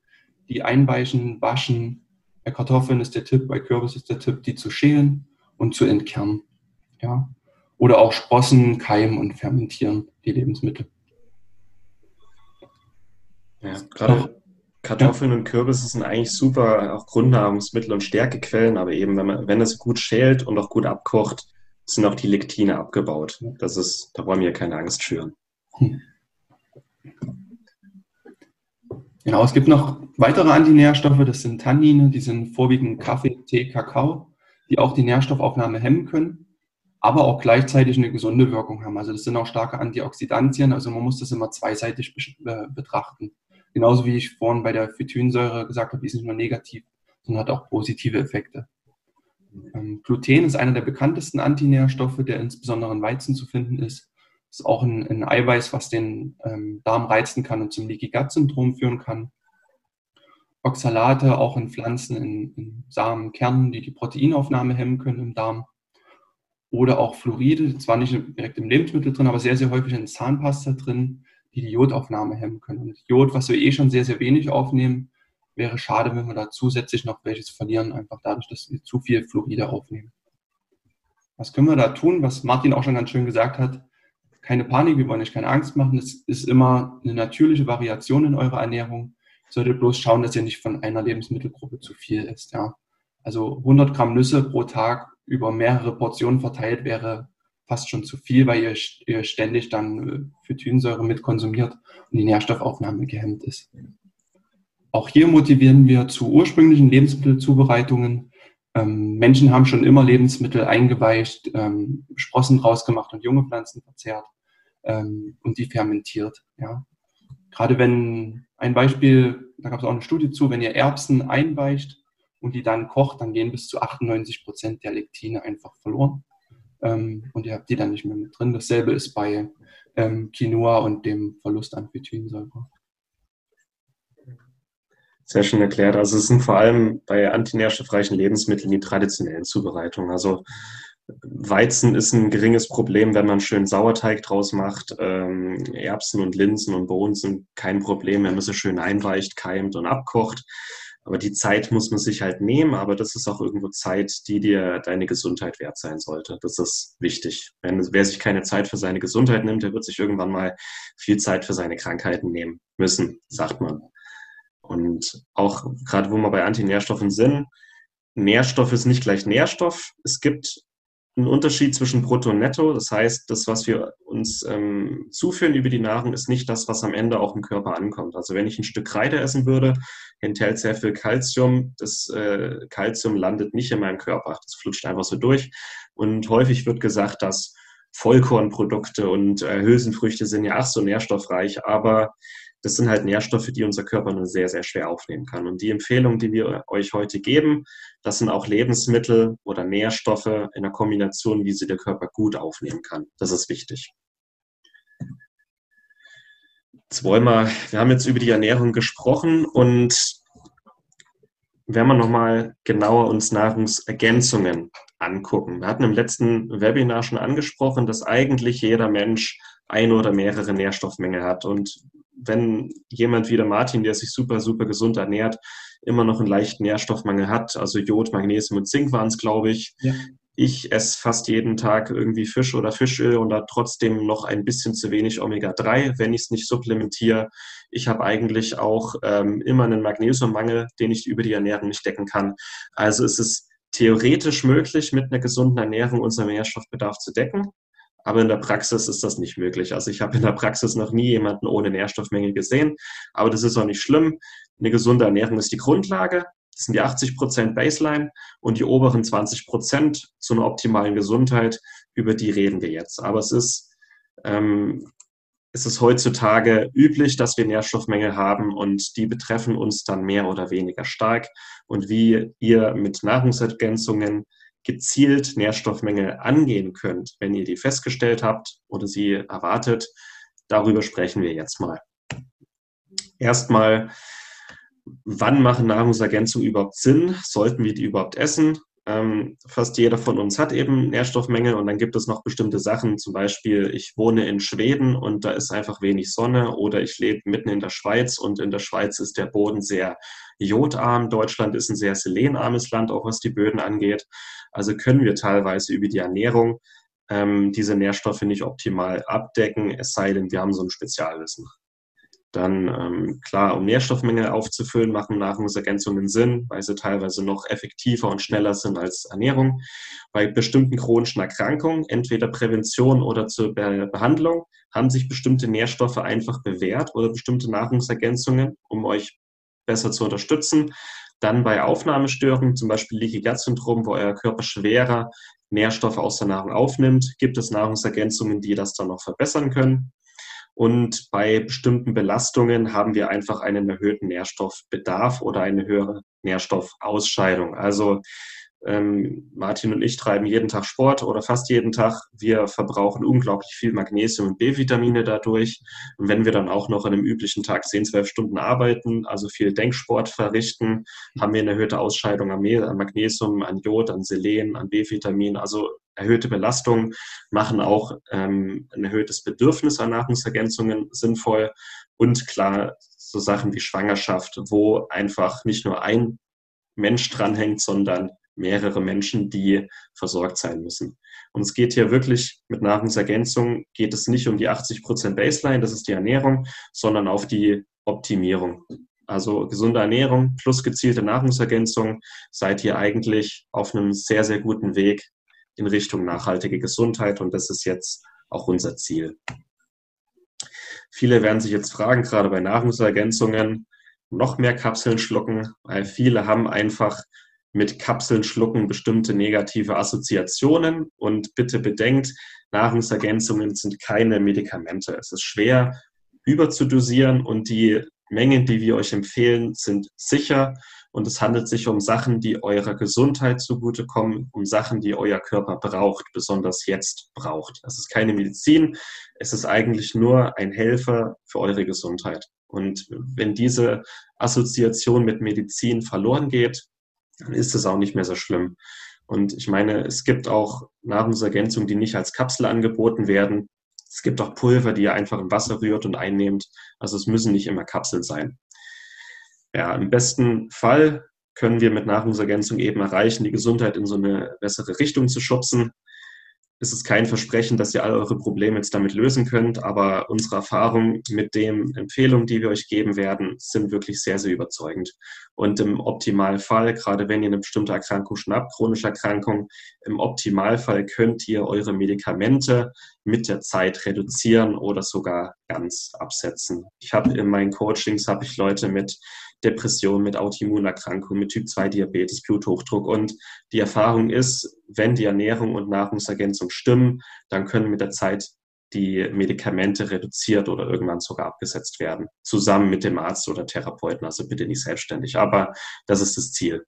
Die einweichen, waschen. Bei Kartoffeln ist der Tipp, bei Kürbis ist der Tipp, die zu schälen und zu entkernen. Ja. Oder auch sprossen, keimen und fermentieren, die Lebensmittel.
Ja, gerade Kartoffeln ja. und Kürbisse sind eigentlich super, auch Grundnahrungsmittel und Stärkequellen, aber eben, wenn man, wenn es gut schält und auch gut abkocht, sind auch die Lektine abgebaut. Das ist, da wollen wir keine Angst schüren. Hm.
Genau, es gibt noch weitere Antinährstoffe, das sind Tannine, die sind vorwiegend Kaffee, Tee, Kakao, die auch die Nährstoffaufnahme hemmen können, aber auch gleichzeitig eine gesunde Wirkung haben. Also das sind auch starke Antioxidantien, also man muss das immer zweiseitig betrachten. Genauso wie ich vorhin bei der Phytinsäure gesagt habe, die ist nicht nur negativ, sondern hat auch positive Effekte. Ähm, Gluten ist einer der bekanntesten Antinährstoffe, der insbesondere in Weizen zu finden ist. Ist auch ein, ein Eiweiß, was den ähm, Darm reizen kann und zum Leaky Gut Syndrom führen kann. Oxalate auch in Pflanzen, in, in Samen, Kernen, die die Proteinaufnahme hemmen können im Darm. Oder auch Fluoride, zwar nicht direkt im Lebensmittel drin, aber sehr, sehr häufig in Zahnpasta drin, die die Jodaufnahme hemmen können. Und Jod, was wir eh schon sehr, sehr wenig aufnehmen, wäre schade, wenn wir da zusätzlich noch welches verlieren, einfach dadurch, dass wir zu viel Fluoride aufnehmen. Was können wir da tun? Was Martin auch schon ganz schön gesagt hat, keine Panik, wir wollen euch keine Angst machen. Es ist immer eine natürliche Variation in eurer Ernährung. Ihr solltet bloß schauen, dass ihr nicht von einer Lebensmittelgruppe zu viel isst. Ja. Also 100 Gramm Nüsse pro Tag über mehrere Portionen verteilt wäre fast schon zu viel, weil ihr, ihr ständig dann äh, Phytinsäure mit konsumiert und die Nährstoffaufnahme gehemmt ist. Auch hier motivieren wir zu ursprünglichen Lebensmittelzubereitungen. Ähm, Menschen haben schon immer Lebensmittel eingeweicht, ähm, Sprossen rausgemacht und junge Pflanzen verzehrt ähm, und die fermentiert. Ja. Gerade wenn ein Beispiel, da gab es auch eine Studie zu, wenn ihr Erbsen einweicht und die dann kocht, dann gehen bis zu 98 Prozent der Lektine einfach verloren. Ähm, und ihr habt die dann nicht mehr mit drin. Dasselbe ist bei ähm, Quinoa und dem Verlust an Phytinsäure.
Sehr schön erklärt. Also es sind vor allem bei antinährstoffreichen Lebensmitteln die traditionellen Zubereitungen. Also Weizen ist ein geringes Problem, wenn man schön Sauerteig draus macht. Ähm, Erbsen und Linsen und Bohnen sind kein Problem, wenn man sie schön einweicht, keimt und abkocht. Aber die Zeit muss man sich halt nehmen, aber das ist auch irgendwo Zeit, die dir deine Gesundheit wert sein sollte. Das ist wichtig. Wenn, wer sich keine Zeit für seine Gesundheit nimmt, der wird sich irgendwann mal viel Zeit für seine Krankheiten nehmen müssen, sagt man. Und auch gerade wo wir bei Antinährstoffen sind, Nährstoff ist nicht gleich Nährstoff. Es gibt einen Unterschied zwischen Brutto und Netto. Das heißt, das, was wir uns ähm, zuführen über die Nahrung, ist nicht das, was am Ende auch im Körper ankommt. Also wenn ich ein Stück Kreide essen würde, enthält sehr viel Kalzium. Das äh, Kalzium landet nicht in meinem Körper. Das flutscht einfach so durch. Und häufig wird gesagt, dass Vollkornprodukte und äh, Hülsenfrüchte sind ja ach so nährstoffreich, aber das sind halt Nährstoffe, die unser Körper nur sehr, sehr schwer aufnehmen kann. Und die Empfehlung, die wir euch heute geben, das sind auch Lebensmittel oder Nährstoffe in der Kombination, wie sie der Körper gut aufnehmen kann. Das ist wichtig. Jetzt wollen wir, wir haben jetzt über die Ernährung gesprochen und wenn wir nochmal genauer uns Nahrungsergänzungen angucken. Wir hatten im letzten Webinar schon angesprochen, dass eigentlich jeder Mensch eine oder mehrere Nährstoffmängel hat. Und wenn jemand wie der Martin, der sich super, super gesund ernährt, immer noch einen leichten Nährstoffmangel hat, also Jod, Magnesium und Zink waren es, glaube ich. Ja. Ich esse fast jeden Tag irgendwie Fisch oder Fischöl und da trotzdem noch ein bisschen zu wenig Omega-3, wenn ich es nicht supplementiere. Ich habe eigentlich auch ähm, immer einen Magnesiummangel, den ich über die Ernährung nicht decken kann. Also ist es theoretisch möglich, mit einer gesunden Ernährung unseren Nährstoffbedarf zu decken. Aber in der Praxis ist das nicht möglich. Also ich habe in der Praxis noch nie jemanden ohne Nährstoffmenge gesehen. Aber das ist auch nicht schlimm. Eine gesunde Ernährung ist die Grundlage. Das sind die 80 Prozent Baseline und die oberen 20 Prozent zu einer optimalen Gesundheit. Über die reden wir jetzt. Aber es ist, ähm, es ist heutzutage üblich, dass wir Nährstoffmängel haben und die betreffen uns dann mehr oder weniger stark. Und wie ihr mit Nahrungsergänzungen gezielt Nährstoffmängel angehen könnt, wenn ihr die festgestellt habt oder sie erwartet, darüber sprechen wir jetzt mal. Erstmal, wann machen Nahrungsergänzungen überhaupt Sinn? Sollten wir die überhaupt essen? Ähm, fast jeder von uns hat eben Nährstoffmängel und dann gibt es noch bestimmte Sachen, zum Beispiel ich wohne in Schweden und da ist einfach wenig Sonne oder ich lebe mitten in der Schweiz und in der Schweiz ist der Boden sehr jodarm. Deutschland ist ein sehr selenarmes Land, auch was die Böden angeht. Also können wir teilweise über die Ernährung ähm, diese Nährstoffe nicht optimal abdecken, es sei denn, wir haben so ein Spezialwissen. Dann ähm, klar, um Nährstoffmängel aufzufüllen, machen Nahrungsergänzungen Sinn, weil sie teilweise noch effektiver und schneller sind als Ernährung. Bei bestimmten chronischen Erkrankungen, entweder Prävention oder zur Be Behandlung, haben sich bestimmte Nährstoffe einfach bewährt oder bestimmte Nahrungsergänzungen, um euch besser zu unterstützen. Dann bei Aufnahmestörungen, zum Beispiel Leaky Gut Syndrom, wo euer Körper schwerer Nährstoffe aus der Nahrung aufnimmt, gibt es Nahrungsergänzungen, die das dann noch verbessern können. Und bei bestimmten Belastungen haben wir einfach einen erhöhten Nährstoffbedarf oder eine höhere Nährstoffausscheidung. Also Ähm, Martin und ich treiben jeden Tag Sport oder fast jeden Tag. Wir verbrauchen unglaublich viel Magnesium und B-Vitamine dadurch. Und wenn wir dann auch noch an einem üblichen Tag 10, 12 Stunden arbeiten, also viel Denksport verrichten, haben wir eine erhöhte Ausscheidung an Magnesium, an Jod, an Selen, an B-Vitamin. Also erhöhte Belastungen machen auch ähm, ein erhöhtes Bedürfnis an Nahrungsergänzungen sinnvoll. Und klar, so Sachen wie Schwangerschaft, wo einfach nicht nur ein Mensch dranhängt, sondern mehrere Menschen, die versorgt sein müssen. Und es geht hier wirklich mit Nahrungsergänzung, geht es nicht um die 80 Prozent Baseline, das ist die Ernährung, sondern auf die Optimierung. Also gesunde Ernährung plus gezielte Nahrungsergänzung seid ihr eigentlich auf einem sehr, sehr guten Weg in Richtung nachhaltige Gesundheit und das ist jetzt auch unser Ziel. Viele werden sich jetzt fragen, gerade bei Nahrungsergänzungen, noch mehr Kapseln schlucken, weil viele haben einfach mit Kapseln schlucken bestimmte negative Assoziationen. Und bitte bedenkt, Nahrungsergänzungen sind keine Medikamente. Es ist schwer überzudosieren und die Mengen, die wir euch empfehlen, sind sicher. Und es handelt sich um Sachen, die eurer Gesundheit zugutekommen, um Sachen, die euer Körper braucht, besonders jetzt braucht. Es ist keine Medizin, es ist eigentlich nur ein Helfer für eure Gesundheit. Und wenn diese Assoziation mit Medizin verloren geht, dann ist es auch nicht mehr so schlimm. Und ich meine, es gibt auch Nahrungsergänzungen, die nicht als Kapsel angeboten werden. Es gibt auch Pulver, die ihr einfach im Wasser rührt und einnehmt. Also es müssen nicht immer Kapseln sein. Ja, im besten Fall können wir mit Nahrungsergänzung eben erreichen, die Gesundheit in so eine bessere Richtung zu schubsen ist es kein Versprechen, dass ihr all eure Probleme jetzt damit lösen könnt, aber unsere Erfahrungen mit den Empfehlungen, die wir euch geben werden, sind wirklich sehr, sehr überzeugend. Und im Optimalfall, gerade wenn ihr eine bestimmte Erkrankung schon habt, chronische Erkrankung, im Optimalfall könnt ihr eure Medikamente mit der Zeit reduzieren oder sogar ganz absetzen. Ich habe in meinen Coachings habe ich Leute mit Depression, mit Autoimmunerkrankungen, mit Typ-2-Diabetes, Bluthochdruck. Und die Erfahrung ist, wenn die Ernährung und Nahrungsergänzung stimmen, dann können mit der Zeit die Medikamente reduziert oder irgendwann sogar abgesetzt werden, zusammen mit dem Arzt oder Therapeuten, also bitte nicht selbstständig. Aber das ist das Ziel.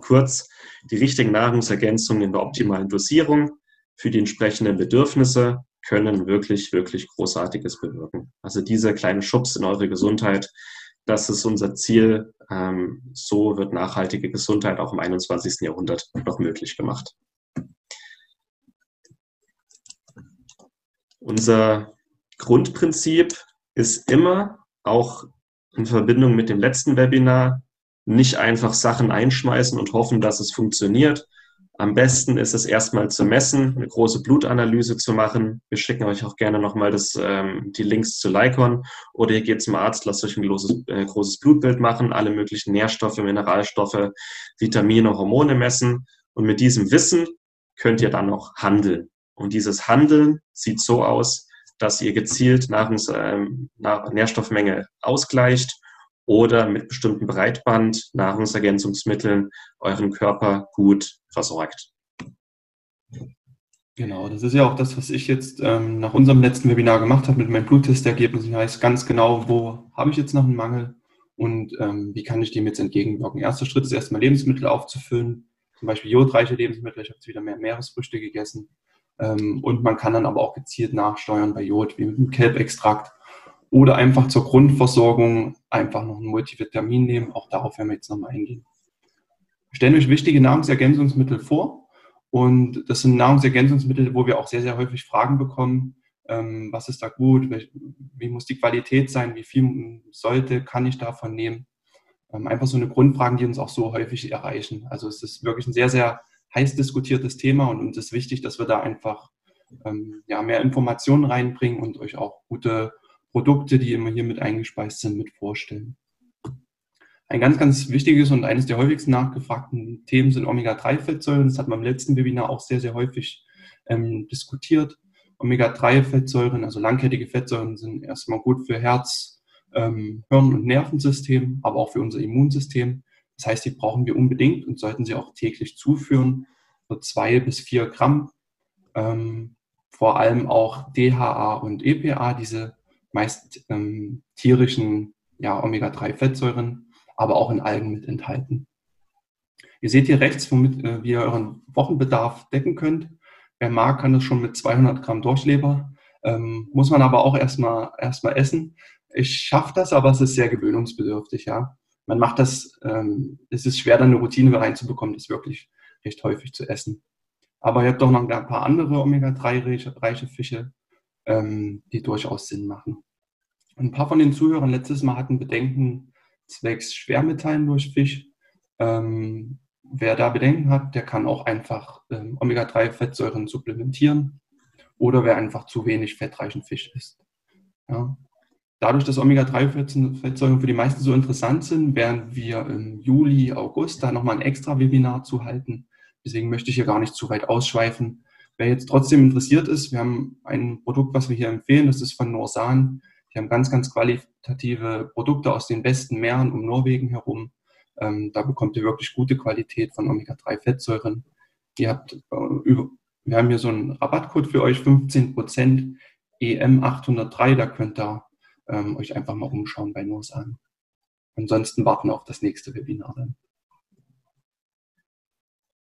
Kurz, die richtigen Nahrungsergänzungen in der optimalen Dosierung für die entsprechenden Bedürfnisse können wirklich, wirklich Großartiges bewirken. Also dieser kleine Schubs in eure Gesundheit, das ist unser Ziel. Ähm, so wird nachhaltige Gesundheit auch im 21. Jahrhundert noch möglich gemacht. Unser Grundprinzip ist immer, auch in Verbindung mit dem letzten Webinar, nicht einfach Sachen einschmeißen und hoffen, dass es funktioniert, am besten ist es erstmal zu messen, eine große Blutanalyse zu machen. Wir schicken euch auch gerne nochmal das, ähm, die Links zu Lycon oder ihr geht zum Arzt, lasst euch ein großes, äh, großes Blutbild machen, alle möglichen Nährstoffe, Mineralstoffe, Vitamine, Hormone messen. Und mit diesem Wissen könnt ihr dann noch handeln. Und dieses Handeln sieht so aus, dass ihr gezielt Nahrungs, ähm, Nährstoffmenge ausgleicht oder mit bestimmten Breitband Nahrungsergänzungsmitteln euren Körper gut versorgt.
Genau, das ist ja auch das, was ich jetzt ähm, nach unserem letzten Webinar gemacht habe mit meinen Bluttestergebnissen. Ich weiß ganz genau, wo habe ich jetzt noch einen Mangel und ähm, wie kann ich dem jetzt entgegenwirken. Erster Schritt ist erstmal Lebensmittel aufzufüllen, zum Beispiel jodreiche Lebensmittel. Ich habe jetzt wieder mehr Meeresfrüchte gegessen. Ähm, und man kann dann aber auch gezielt nachsteuern bei Jod, wie mit dem Kelbextrakt oder einfach zur Grundversorgung einfach noch ein Multivitamin nehmen. Auch darauf werden wir jetzt nochmal eingehen. Stellen euch wichtige Nahrungsergänzungsmittel vor. Und das sind Nahrungsergänzungsmittel, wo wir auch sehr, sehr häufig Fragen bekommen. Ähm, was ist da gut? Wie muss die Qualität sein? Wie viel sollte, kann ich davon nehmen? Ähm, einfach so eine Grundfragen, die uns auch so häufig erreichen. Also es ist wirklich ein sehr, sehr heiß diskutiertes Thema und uns ist wichtig, dass wir da einfach ähm, ja, mehr Informationen reinbringen und euch auch gute Produkte, die immer hier mit eingespeist sind, mit vorstellen. Ein ganz, ganz wichtiges und eines der häufigsten nachgefragten Themen sind Omega-3-Fettsäuren. Das hat man im letzten Webinar auch sehr, sehr häufig ähm, diskutiert. Omega-3-Fettsäuren, also langkettige Fettsäuren, sind erstmal gut für Herz, ähm, Hirn- und Nervensystem, aber auch für unser Immunsystem. Das heißt, die brauchen wir unbedingt und sollten sie auch täglich zuführen, so zwei bis vier Gramm. Ähm, vor allem auch DHA und EPA, diese meist ähm, tierischen ja, Omega-3-Fettsäuren, aber auch in Algen mit enthalten. Ihr seht hier rechts, womit äh, ihr euren Wochenbedarf decken könnt. Wer mag, kann das schon mit 200 Gramm Durchleber. Ähm, muss man aber auch erstmal erstmal essen. Ich schaffe das, aber es ist sehr gewöhnungsbedürftig, ja. Man macht das, ähm, es ist schwer, dann eine Routine reinzubekommen, das wirklich recht häufig zu essen. Aber ihr habt doch noch ein paar andere Omega-3-reiche Fische, ähm, die durchaus Sinn machen. Ein paar von den Zuhörern letztes Mal hatten Bedenken zwecks Schwermetallen durch Fisch. Ähm, wer da Bedenken hat, der kann auch einfach ähm, Omega-3-Fettsäuren supplementieren oder wer einfach zu wenig fettreichen Fisch isst. Ja. Dadurch, dass Omega-3-Fettsäuren für die meisten so interessant sind, werden wir im Juli, August da nochmal ein extra Webinar zu halten. Deswegen möchte ich hier gar nicht zu weit ausschweifen. Wer jetzt trotzdem interessiert ist, wir haben ein Produkt, was wir hier empfehlen, das ist von Norsan. Die haben ganz, ganz qualitative Produkte aus den besten Meeren um Norwegen herum. Ähm, da bekommt ihr wirklich gute Qualität von Omega-3-Fettsäuren. Ihr habt äh, wir haben hier so einen Rabattcode für euch, 15% EM803, da könnt ihr ähm, euch einfach mal umschauen bei Norsan. Ansonsten warten wir auf das nächste Webinar dann.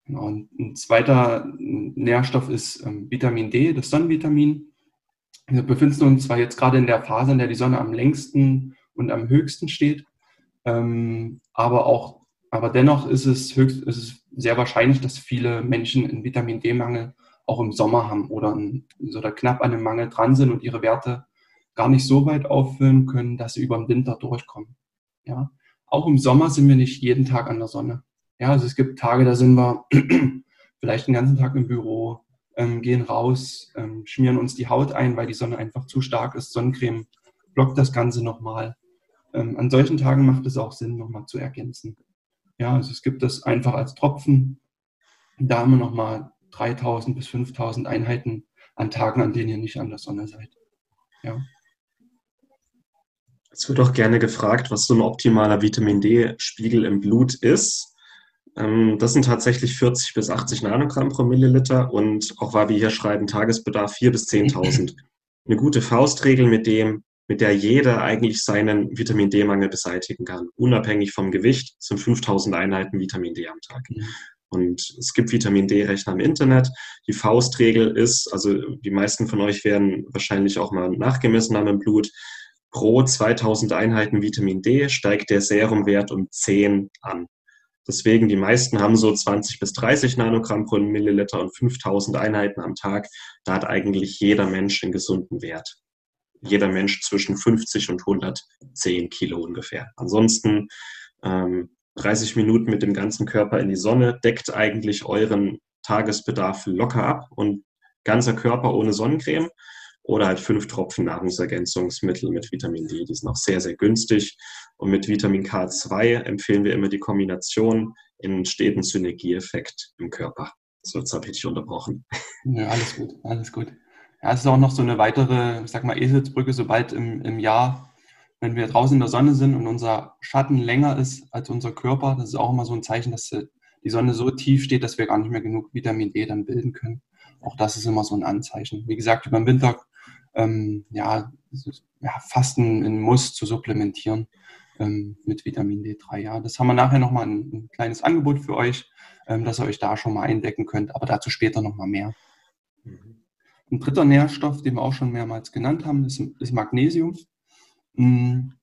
Genau. Ein zweiter Nährstoff ist ähm, Vitamin D, das Sonnenvitamin. Wir befinden uns zwar jetzt gerade in der Phase, in der die Sonne am längsten und am höchsten steht, ähm, aber auch, aber dennoch ist es höchst, ist es sehr wahrscheinlich, dass viele Menschen einen Vitamin D-Mangel auch im Sommer haben oder, ein, oder knapp an einem Mangel dran sind und ihre Werte gar nicht so weit auffüllen können, dass sie über den Winter durchkommen. Ja, auch im Sommer sind wir nicht jeden Tag an der Sonne. Ja, also es gibt Tage, da sind wir vielleicht den ganzen Tag im Büro, ähm, gehen raus, ähm, schmieren uns die Haut ein, weil die Sonne einfach zu stark ist. Sonnencreme blockt das Ganze nochmal. Ähm, an solchen Tagen macht es auch Sinn, nochmal zu ergänzen. Ja, also es gibt das einfach als Tropfen. Da haben wir nochmal 3000 bis 5000 Einheiten an Tagen, an denen ihr nicht an der Sonne seid. Ja.
Es wird auch gerne gefragt, was so ein optimaler Vitamin D-Spiegel im Blut ist. Ähm, das sind tatsächlich 40 bis 80 Nanogramm pro Milliliter und auch weil wir hier schreiben, Tagesbedarf 4 bis 10.000. Eine gute Faustregel, mit dem, mit der jeder eigentlich seinen Vitamin D-Mangel beseitigen kann. Unabhängig vom Gewicht sind 5000 Einheiten Vitamin D am Tag. Und es gibt Vitamin D-Rechner im Internet. Die Faustregel ist, also die meisten von euch werden wahrscheinlich auch mal nachgemessen haben im Blut, pro 2000 Einheiten Vitamin D steigt der Serumwert um 10 an. Deswegen, die meisten haben so 20 bis 30 Nanogramm pro Milliliter und 5000 Einheiten am Tag. Da hat eigentlich jeder Mensch einen gesunden Wert. Jeder Mensch zwischen 50 und 110 Kilo ungefähr. Ansonsten ähm, 30 Minuten mit dem ganzen Körper in die Sonne deckt eigentlich euren Tagesbedarf locker ab und ganzer Körper ohne Sonnencreme oder halt fünf Tropfen Nahrungsergänzungsmittel mit Vitamin D. Die sind auch sehr, sehr günstig. Und mit Vitamin K2 empfehlen wir immer die Kombination in steten Synergieeffekt im Körper. So, jetzt habe ich dich unterbrochen.
Ja, alles gut, alles gut. Ja, es ist auch noch so eine weitere, ich sag mal, Eselsbrücke, sobald im, im Jahr, wenn wir draußen in der Sonne sind und unser Schatten länger ist als unser Körper, das ist auch immer so ein Zeichen, dass die Sonne so tief steht, dass wir gar nicht mehr genug Vitamin D dann bilden können. Auch das ist immer so ein Anzeichen. Wie gesagt, über den Winter ähm, ja, ja, fast ein, ein, Muss zu supplementieren ähm, mit Vitamin D3. Ja, das haben wir nachher nochmal ein, ein kleines Angebot für euch, ähm, dass ihr euch da schon mal eindecken könnt, aber dazu später nochmal mehr. Mhm. Ein dritter Nährstoff, den wir auch schon mehrmals genannt haben, ist, ist Magnesium. Mhm.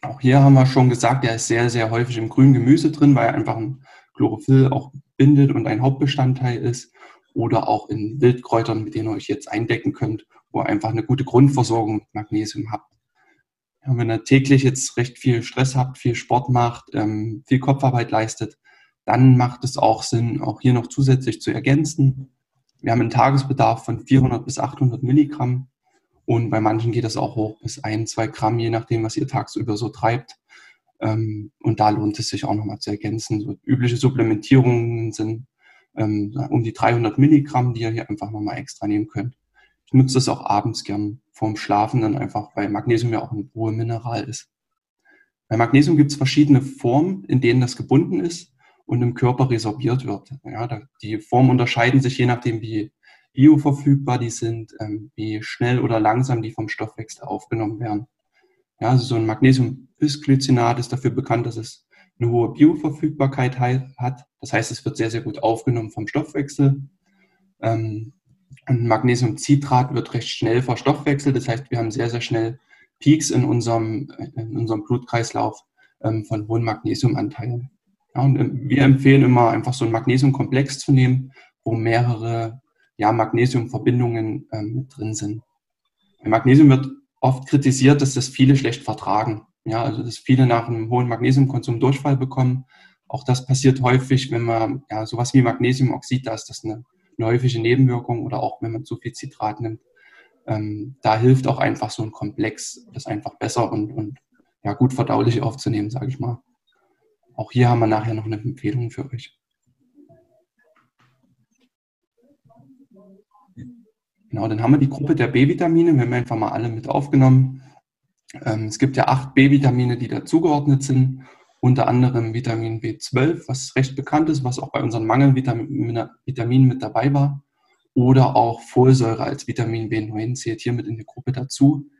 Auch hier haben wir schon gesagt, der ist sehr, sehr häufig im grünen Gemüse drin, weil er einfach ein Chlorophyll auch bindet und ein Hauptbestandteil ist. Oder auch in Wildkräutern, mit denen ihr euch jetzt eindecken könnt wo ihr einfach eine gute Grundversorgung mit Magnesium habt. Ja, wenn ihr täglich jetzt recht viel Stress habt, viel Sport macht, ähm, viel Kopfarbeit leistet, dann macht es auch Sinn, auch hier noch zusätzlich zu ergänzen. Wir haben einen Tagesbedarf von 400 bis 800 Milligramm und bei manchen geht das auch hoch bis ein, zwei Gramm, je nachdem, was ihr tagsüber so treibt. Ähm, und da lohnt es sich auch nochmal zu ergänzen. So übliche Supplementierungen sind ähm, um die 300 Milligramm, die ihr hier einfach nochmal extra nehmen könnt. Ich nutze das auch abends gern vorm Schlafen dann einfach, weil Magnesium ja auch ein Ruhemineral ist. Bei Magnesium gibt es verschiedene Formen, in denen das gebunden ist und im Körper resorbiert wird. Ja, die Formen unterscheiden sich je nachdem, wie bioverfügbar die sind, ähm, wie schnell oder langsam die vom Stoffwechsel aufgenommen werden. Ja, also so ein Magnesium-Bisglycinat ist dafür bekannt, dass es eine hohe Bioverfügbarkeit hat. Das heißt, es wird sehr, sehr gut aufgenommen vom Stoffwechsel. Ähm, und Magnesiumcitrat wird recht schnell verstoffwechselt. Das heißt, wir haben sehr, sehr schnell Peaks in unserem, in unserem Blutkreislauf ähm, von hohen Magnesiumanteilen. Ja, und äh, wir empfehlen immer einfach so einen Magnesiumkomplex zu nehmen, wo mehrere ja, Magnesiumverbindungen ähm, mit drin sind. Bei Magnesium wird oft kritisiert, dass das viele schlecht vertragen. Ja, also dass viele nach einem hohen Magnesiumkonsum Durchfall bekommen. Auch das passiert häufig, wenn man ja, sowas wie Magnesiumoxid, da ist das eine, eine häufige Nebenwirkung oder auch wenn man zu viel Zitrat nimmt. Ähm, da hilft auch einfach so ein Komplex, das einfach besser und, und ja, gut verdaulich aufzunehmen, sage ich mal. Auch hier haben wir nachher noch eine Empfehlung für euch. Genau, dann haben wir die Gruppe der B-Vitamine. Wir haben einfach mal alle mit aufgenommen. Ähm, es gibt ja acht B-Vitamine, die dazugeordnet sind. Unter anderem Vitamin B12, was recht bekannt ist, was auch bei unseren Mangelvitaminen mit dabei war. Oder auch Folsäure als Vitamin B9 zählt hier mit in die Gruppe dazu.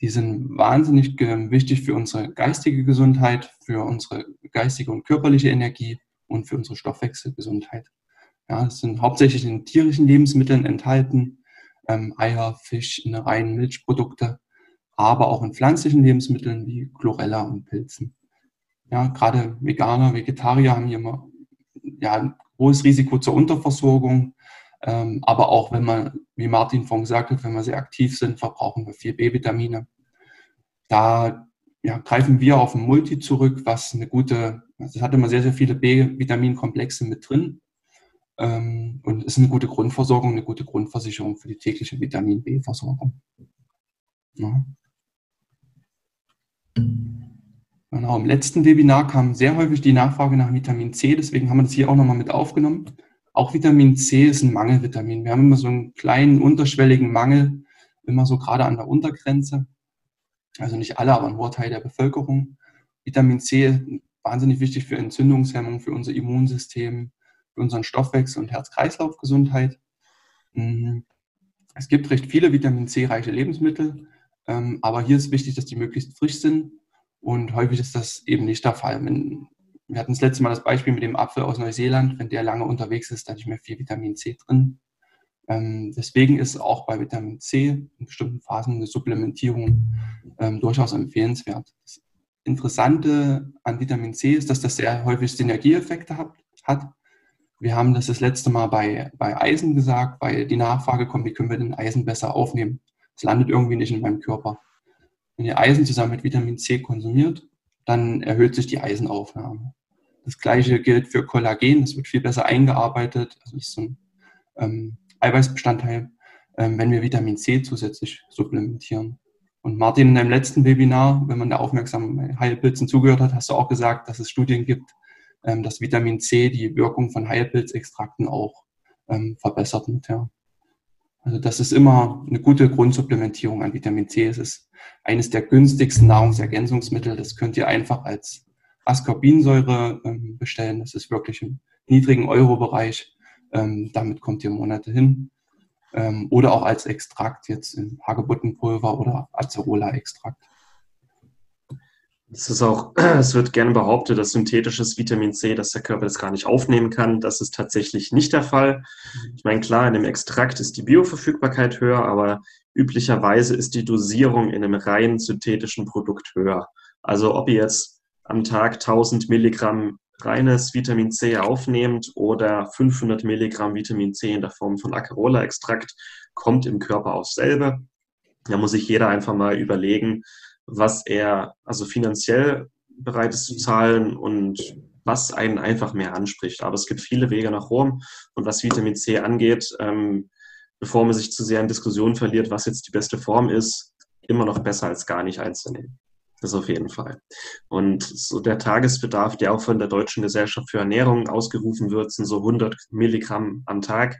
Die sind wahnsinnig wichtig für unsere geistige Gesundheit, für unsere geistige und körperliche Energie und für unsere Stoffwechselgesundheit. Ja, es sind hauptsächlich in tierischen Lebensmitteln enthalten ähm, Eier, Fisch, Innereien, Milchprodukte, aber auch in pflanzlichen Lebensmitteln wie Chlorella und Pilzen. Ja, gerade Veganer, Vegetarier haben hier immer ja, ein hohes Risiko zur Unterversorgung. Ähm, aber auch wenn man, wie Martin vorhin gesagt hat, wenn wir sehr aktiv sind, verbrauchen wir viel B-Vitamine. Da ja, greifen wir auf ein Multi zurück, was eine gute, es hat immer sehr, sehr viele B-Vitaminkomplexe mit drin. Ähm, und ist eine gute Grundversorgung, eine gute Grundversicherung für die tägliche Vitamin B-Versorgung. Ja. Genau, im letzten Webinar kam sehr häufig die Nachfrage nach Vitamin C, deswegen haben wir das hier auch nochmal mit aufgenommen. Auch Vitamin C ist ein Mangelvitamin. Wir haben immer so einen kleinen unterschwelligen Mangel, immer so gerade an der Untergrenze. Also nicht alle, aber ein hoher Teil der Bevölkerung. Vitamin C ist wahnsinnig wichtig für Entzündungshemmung, für unser Immunsystem, für unseren Stoffwechsel und Herz-Kreislauf-Gesundheit. Mhm. Es gibt recht viele Vitamin C-reiche Lebensmittel, ähm, aber hier ist wichtig, dass die möglichst frisch sind und häufig ist das eben nicht der Fall. wir hatten das letzte Mal das Beispiel mit dem Apfel aus Neuseeland, wenn der lange unterwegs ist, dann ist nicht mehr viel Vitamin C drin. Ähm, deswegen ist auch bei Vitamin C in bestimmten Phasen eine Supplementierung ähm, durchaus empfehlenswert. Das Interessante an Vitamin C ist, dass das sehr häufig Synergieeffekte hat. Wir haben das das letzte Mal bei, bei Eisen gesagt, weil die Nachfrage kommt, wie können wir den Eisen besser aufnehmen? Es landet irgendwie nicht in meinem Körper. Wenn ihr Eisen zusammen mit Vitamin C konsumiert, dann erhöht sich die Eisenaufnahme. Das gleiche gilt für Kollagen, das wird viel besser eingearbeitet. Also ist so ein ähm, Eiweißbestandteil, ähm, wenn wir Vitamin C zusätzlich supplementieren. Und Martin, in deinem letzten Webinar, wenn man da aufmerksam Heilpilzen zugehört hat, hast du auch gesagt, dass es Studien gibt, ähm, dass Vitamin C die Wirkung von Heilpilzextrakten auch ähm, verbessert mit. Ja. Also das ist immer eine gute Grundsupplementierung an Vitamin C. Es ist eines der günstigsten Nahrungsergänzungsmittel. Das könnt ihr einfach als Ascorbinsäure ähm, bestellen. Das ist wirklich im niedrigen Euro-Bereich. Ähm, damit kommt ihr Monate hin. Ähm, oder auch als Extrakt jetzt in Hagebuttenpulver oder Acerola-Extrakt.
Es ist auch, es wird gerne behauptet, dass synthetisches Vitamin C, dass der Körper das gar nicht aufnehmen kann. Das ist tatsächlich nicht der Fall. Ich meine, klar, in dem Extrakt ist die Bioverfügbarkeit höher, aber üblicherweise ist die Dosierung in einem rein synthetischen Produkt höher. Also ob ihr jetzt am Tag 1000 Milligramm reines Vitamin C aufnehmt oder 500 Milligramm Vitamin C in der Form von Acerola-Extrakt, kommt im Körper aufs selbe. Da muss sich jeder einfach mal überlegen, was er also finanziell bereit ist zu zahlen und was einen einfach mehr anspricht. Aber es gibt viele Wege nach Rom und was Vitamin C angeht, ähm, bevor man sich zu sehr in Diskussionen verliert, was jetzt die beste Form ist, immer noch besser als gar nicht einzunehmen. Das auf jeden Fall. Und so der Tagesbedarf, der auch von der Deutschen Gesellschaft für Ernährung ausgerufen wird, sind so 100 Milligramm am Tag.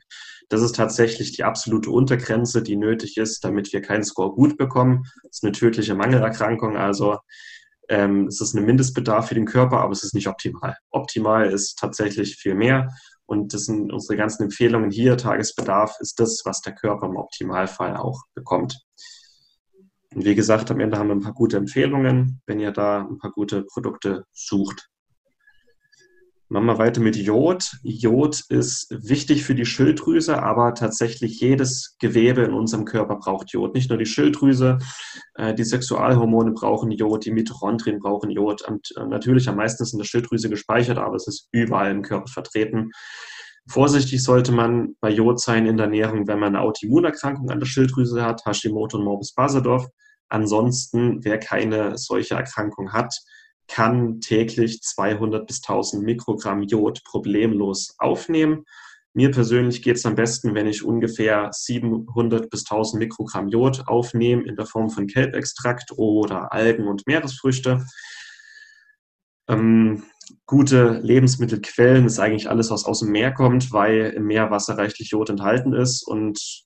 Das ist tatsächlich die absolute Untergrenze, die nötig ist, damit wir keinen Score gut bekommen. Das ist eine tödliche Mangelerkrankung, also ähm, es ist ein Mindestbedarf für den Körper, aber es ist nicht optimal. Optimal ist tatsächlich viel mehr. Und das sind unsere ganzen Empfehlungen hier. Tagesbedarf ist das, was der Körper im Optimalfall auch bekommt. Und wie gesagt, am Ende haben wir ein paar gute Empfehlungen, wenn ihr da ein paar gute Produkte sucht. Machen wir weiter mit Jod. Jod ist wichtig für die Schilddrüse, aber tatsächlich jedes Gewebe in unserem Körper braucht Jod. Nicht nur die Schilddrüse, äh, die Sexualhormone brauchen Jod, die Mitochondrien brauchen Jod. Und äh, natürlich am meisten ist in der Schilddrüse gespeichert, aber es ist überall im Körper vertreten. Vorsichtig sollte man bei Jod sein in der Ernährung, wenn man eine Autoimmunerkrankung an der Schilddrüse hat, Hashimoto und Morbus Basedorf. Ansonsten, wer keine solche Erkrankung hat, kann täglich 200 bis 1000 Mikrogramm Jod problemlos aufnehmen. Mir persönlich geht es am besten, wenn ich ungefähr 700 bis 1000 Mikrogramm Jod aufnehme in der Form von Kelbextrakt oder Algen und Meeresfrüchte. Ähm, gute Lebensmittelquellen ist eigentlich alles, was aus dem Meer kommt, weil im Meerwasser reichlich Jod enthalten ist und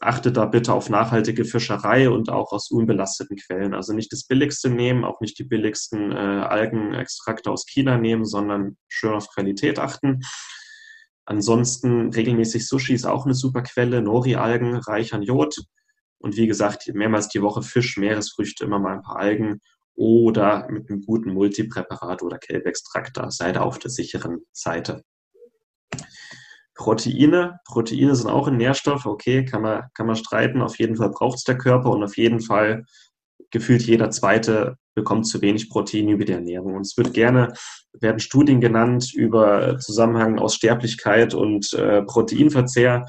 achtet da bitte auf nachhaltige Fischerei und auch aus unbelasteten Quellen. Also nicht das Billigste nehmen, auch nicht die billigsten äh, Algenextrakte aus China nehmen, sondern schön auf Qualität achten. Ansonsten regelmäßig Sushi ist auch eine super Quelle. Nori-Algen reich an Jod. Und wie gesagt, mehrmals die Woche Fisch, Meeresfrüchte, immer mal ein paar Algen oder mit einem guten Multipräparat oder Kelbextrakt. Da seid auf der sicheren Seite. Proteine. Proteine sind auch ein Nährstoff, okay, kann man, kann man streiten. Auf jeden Fall braucht es der Körper und auf jeden Fall gefühlt jeder zweite bekommt zu wenig Protein über die Ernährung. Und es wird gerne, werden Studien genannt über Zusammenhang aus Sterblichkeit und äh, Proteinverzehr.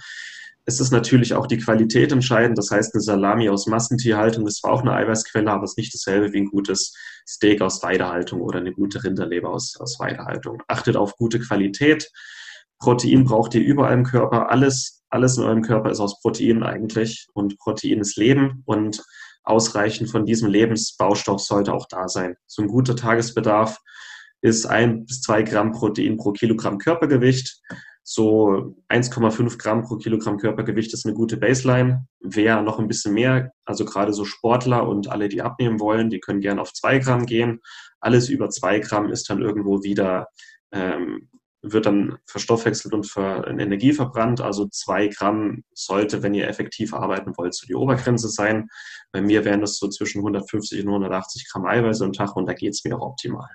Es ist natürlich auch die Qualität entscheidend. Das heißt, eine Salami aus Massentierhaltung ist zwar auch eine Eiweißquelle, aber es ist nicht dasselbe wie ein gutes Steak aus Weidehaltung oder eine gute Rinderleber aus, aus Weidehaltung. Achtet auf gute Qualität. Protein braucht ihr überall im Körper. Alles, alles in eurem Körper ist aus Protein eigentlich. Und Protein ist Leben und ausreichend von diesem Lebensbaustoff sollte auch da sein. So ein guter Tagesbedarf ist ein bis zwei Gramm Protein pro Kilogramm Körpergewicht. So 1,5 Gramm pro Kilogramm Körpergewicht ist eine gute Baseline. Wer noch ein bisschen mehr, also gerade so Sportler und alle, die abnehmen wollen, die können gerne auf zwei Gramm gehen. Alles über zwei Gramm ist dann irgendwo wieder ähm, wird dann verstoffwechselt und für Energie verbrannt. Also zwei Gramm sollte, wenn ihr effektiv arbeiten wollt, so die Obergrenze sein. Bei mir wären das so zwischen 150 und 180 Gramm Eiweiß am Tag und da geht es mir auch optimal.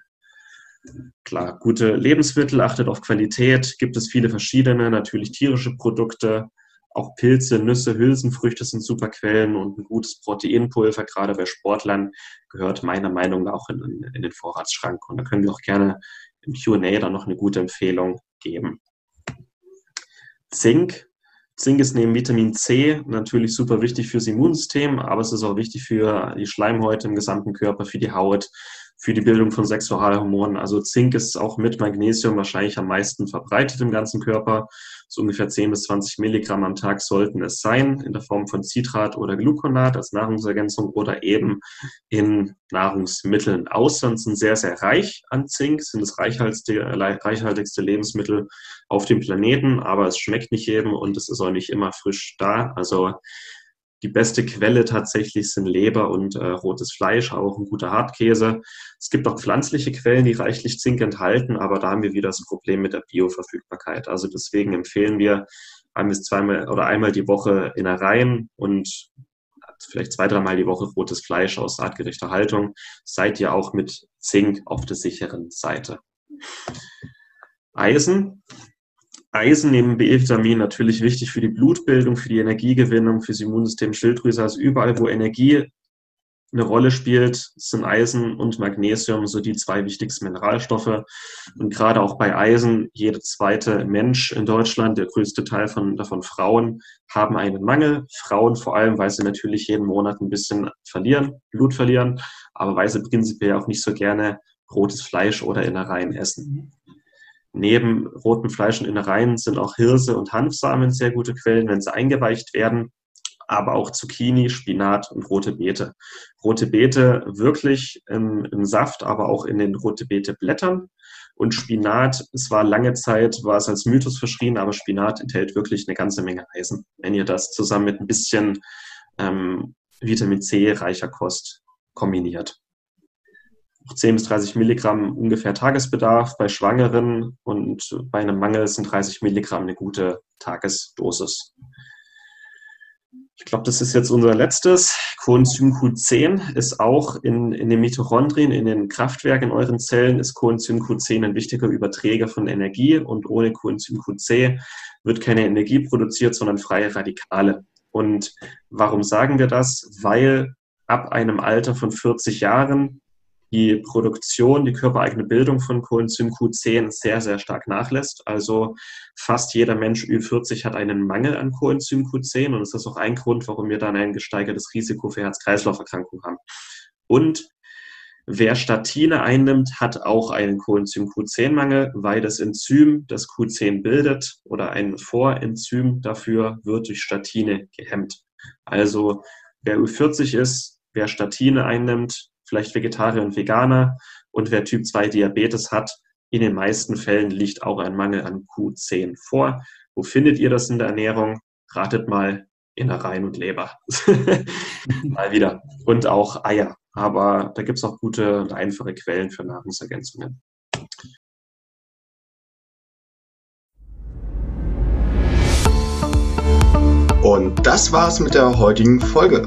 Klar, gute Lebensmittel, achtet auf Qualität, gibt es viele verschiedene, natürlich tierische Produkte, auch Pilze, Nüsse, Hülsenfrüchte sind super Quellen und ein gutes Proteinpulver, gerade bei Sportlern, gehört meiner Meinung nach auch in, in den Vorratsschrank. Und da können wir auch gerne im QA dann noch eine gute Empfehlung geben. Zink. Zink ist neben Vitamin C natürlich super wichtig fürs Immunsystem, aber es ist auch wichtig für die Schleimhäute im gesamten Körper, für die Haut, für die Bildung von Sexualhormonen. Also Zink ist auch mit Magnesium wahrscheinlich am meisten verbreitet im ganzen Körper. So ungefähr 10 bis 20 Milligramm am Tag sollten es sein, in der Form von Citrat oder Gluconat als Nahrungsergänzung oder eben in Nahrungsmitteln. Austern sind sehr, sehr reich an Zink, sind das reichhaltigste, Lebensmittel auf dem Planeten, aber es schmeckt nicht jedem und es ist auch nicht immer frisch da. Also die beste Quelle tatsächlich sind Leber und äh, rotes Fleisch, auch ein guter Hartkäse. Es gibt auch pflanzliche Quellen, die reichlich Zink enthalten, aber da haben wir wieder das Problem mit der Bioverfügbarkeit. Also deswegen empfehlen wir ein bis zweimal oder einmal die Woche Innereien und vielleicht zwei, dreimal die Woche rotes Fleisch aus artgerechter Haltung. Seid ihr auch mit Zink auf der sicheren Seite. Eisen Eisen neben B-Vitamin natürlich wichtig für die Blutbildung, für die Energiegewinnung, fürs Immunsystem, Schilddrüse. Also überall, wo Energie eine Rolle spielt, sind Eisen und Magnesium so die zwei wichtigsten Mineralstoffe. Und gerade auch bei Eisen, jeder zweite Mensch in Deutschland, der größte Teil von, davon Frauen, haben einen Mangel. Frauen vor allem, weil sie natürlich jeden Monat ein bisschen verlieren, Blut verlieren, aber weil sie prinzipiell auch nicht so gerne rotes Fleisch oder Innereien essen. Neben rotem Fleisch und Innereien sind auch Hirse und Hanfsamen sehr gute Quellen, wenn sie eingeweicht werden, aber auch Zucchini, Spinat und rote Beete. Rote Beete wirklich im, im Saft, aber auch in den rote Beete Blättern. Und Spinat, es war lange Zeit, war es als Mythos verschrien, aber Spinat enthält wirklich eine ganze Menge Eisen. Wenn ihr das zusammen mit ein bisschen ähm, Vitamin C reicher Kost kombiniert. 10 bis 30 Milligramm ungefähr Tagesbedarf bei Schwangeren und bei einem Mangel sind 30 Milligramm eine gute Tagesdosis. Ich glaube, das ist jetzt unser letztes. Coenzym Q10 ist auch in, in den Mitochondrien, in den Kraftwerken in euren Zellen, ist Coenzym Q10 ein wichtiger Überträger von Energie und ohne Coenzym Q10 wird keine Energie produziert, sondern freie Radikale. Und warum sagen wir das? Weil ab einem Alter von 40 Jahren die Produktion, die körpereigene Bildung von Coenzym Q10 sehr, sehr stark nachlässt. Also fast jeder Mensch über 40 hat einen Mangel an Coenzym Q10 und das ist auch ein Grund, warum wir dann ein gesteigertes Risiko für Herz-Kreislauf-Erkrankungen haben. Und wer Statine einnimmt, hat auch einen Coenzym Q10-Mangel, weil das Enzym, das Q10 bildet oder ein Vorenzym dafür, wird durch Statine gehemmt. Also wer Ü40 ist, wer Statine einnimmt, vielleicht Vegetarier und Veganer. Und wer Typ 2 Diabetes hat, in den meisten Fällen liegt auch ein Mangel an Q10 vor. Wo findet ihr das in der Ernährung? Ratet mal Innereien und Leber. mal wieder. Und auch Eier. Aber da gibt es auch gute und einfache Quellen für Nahrungsergänzungen.
Und das war's mit der heutigen Folge.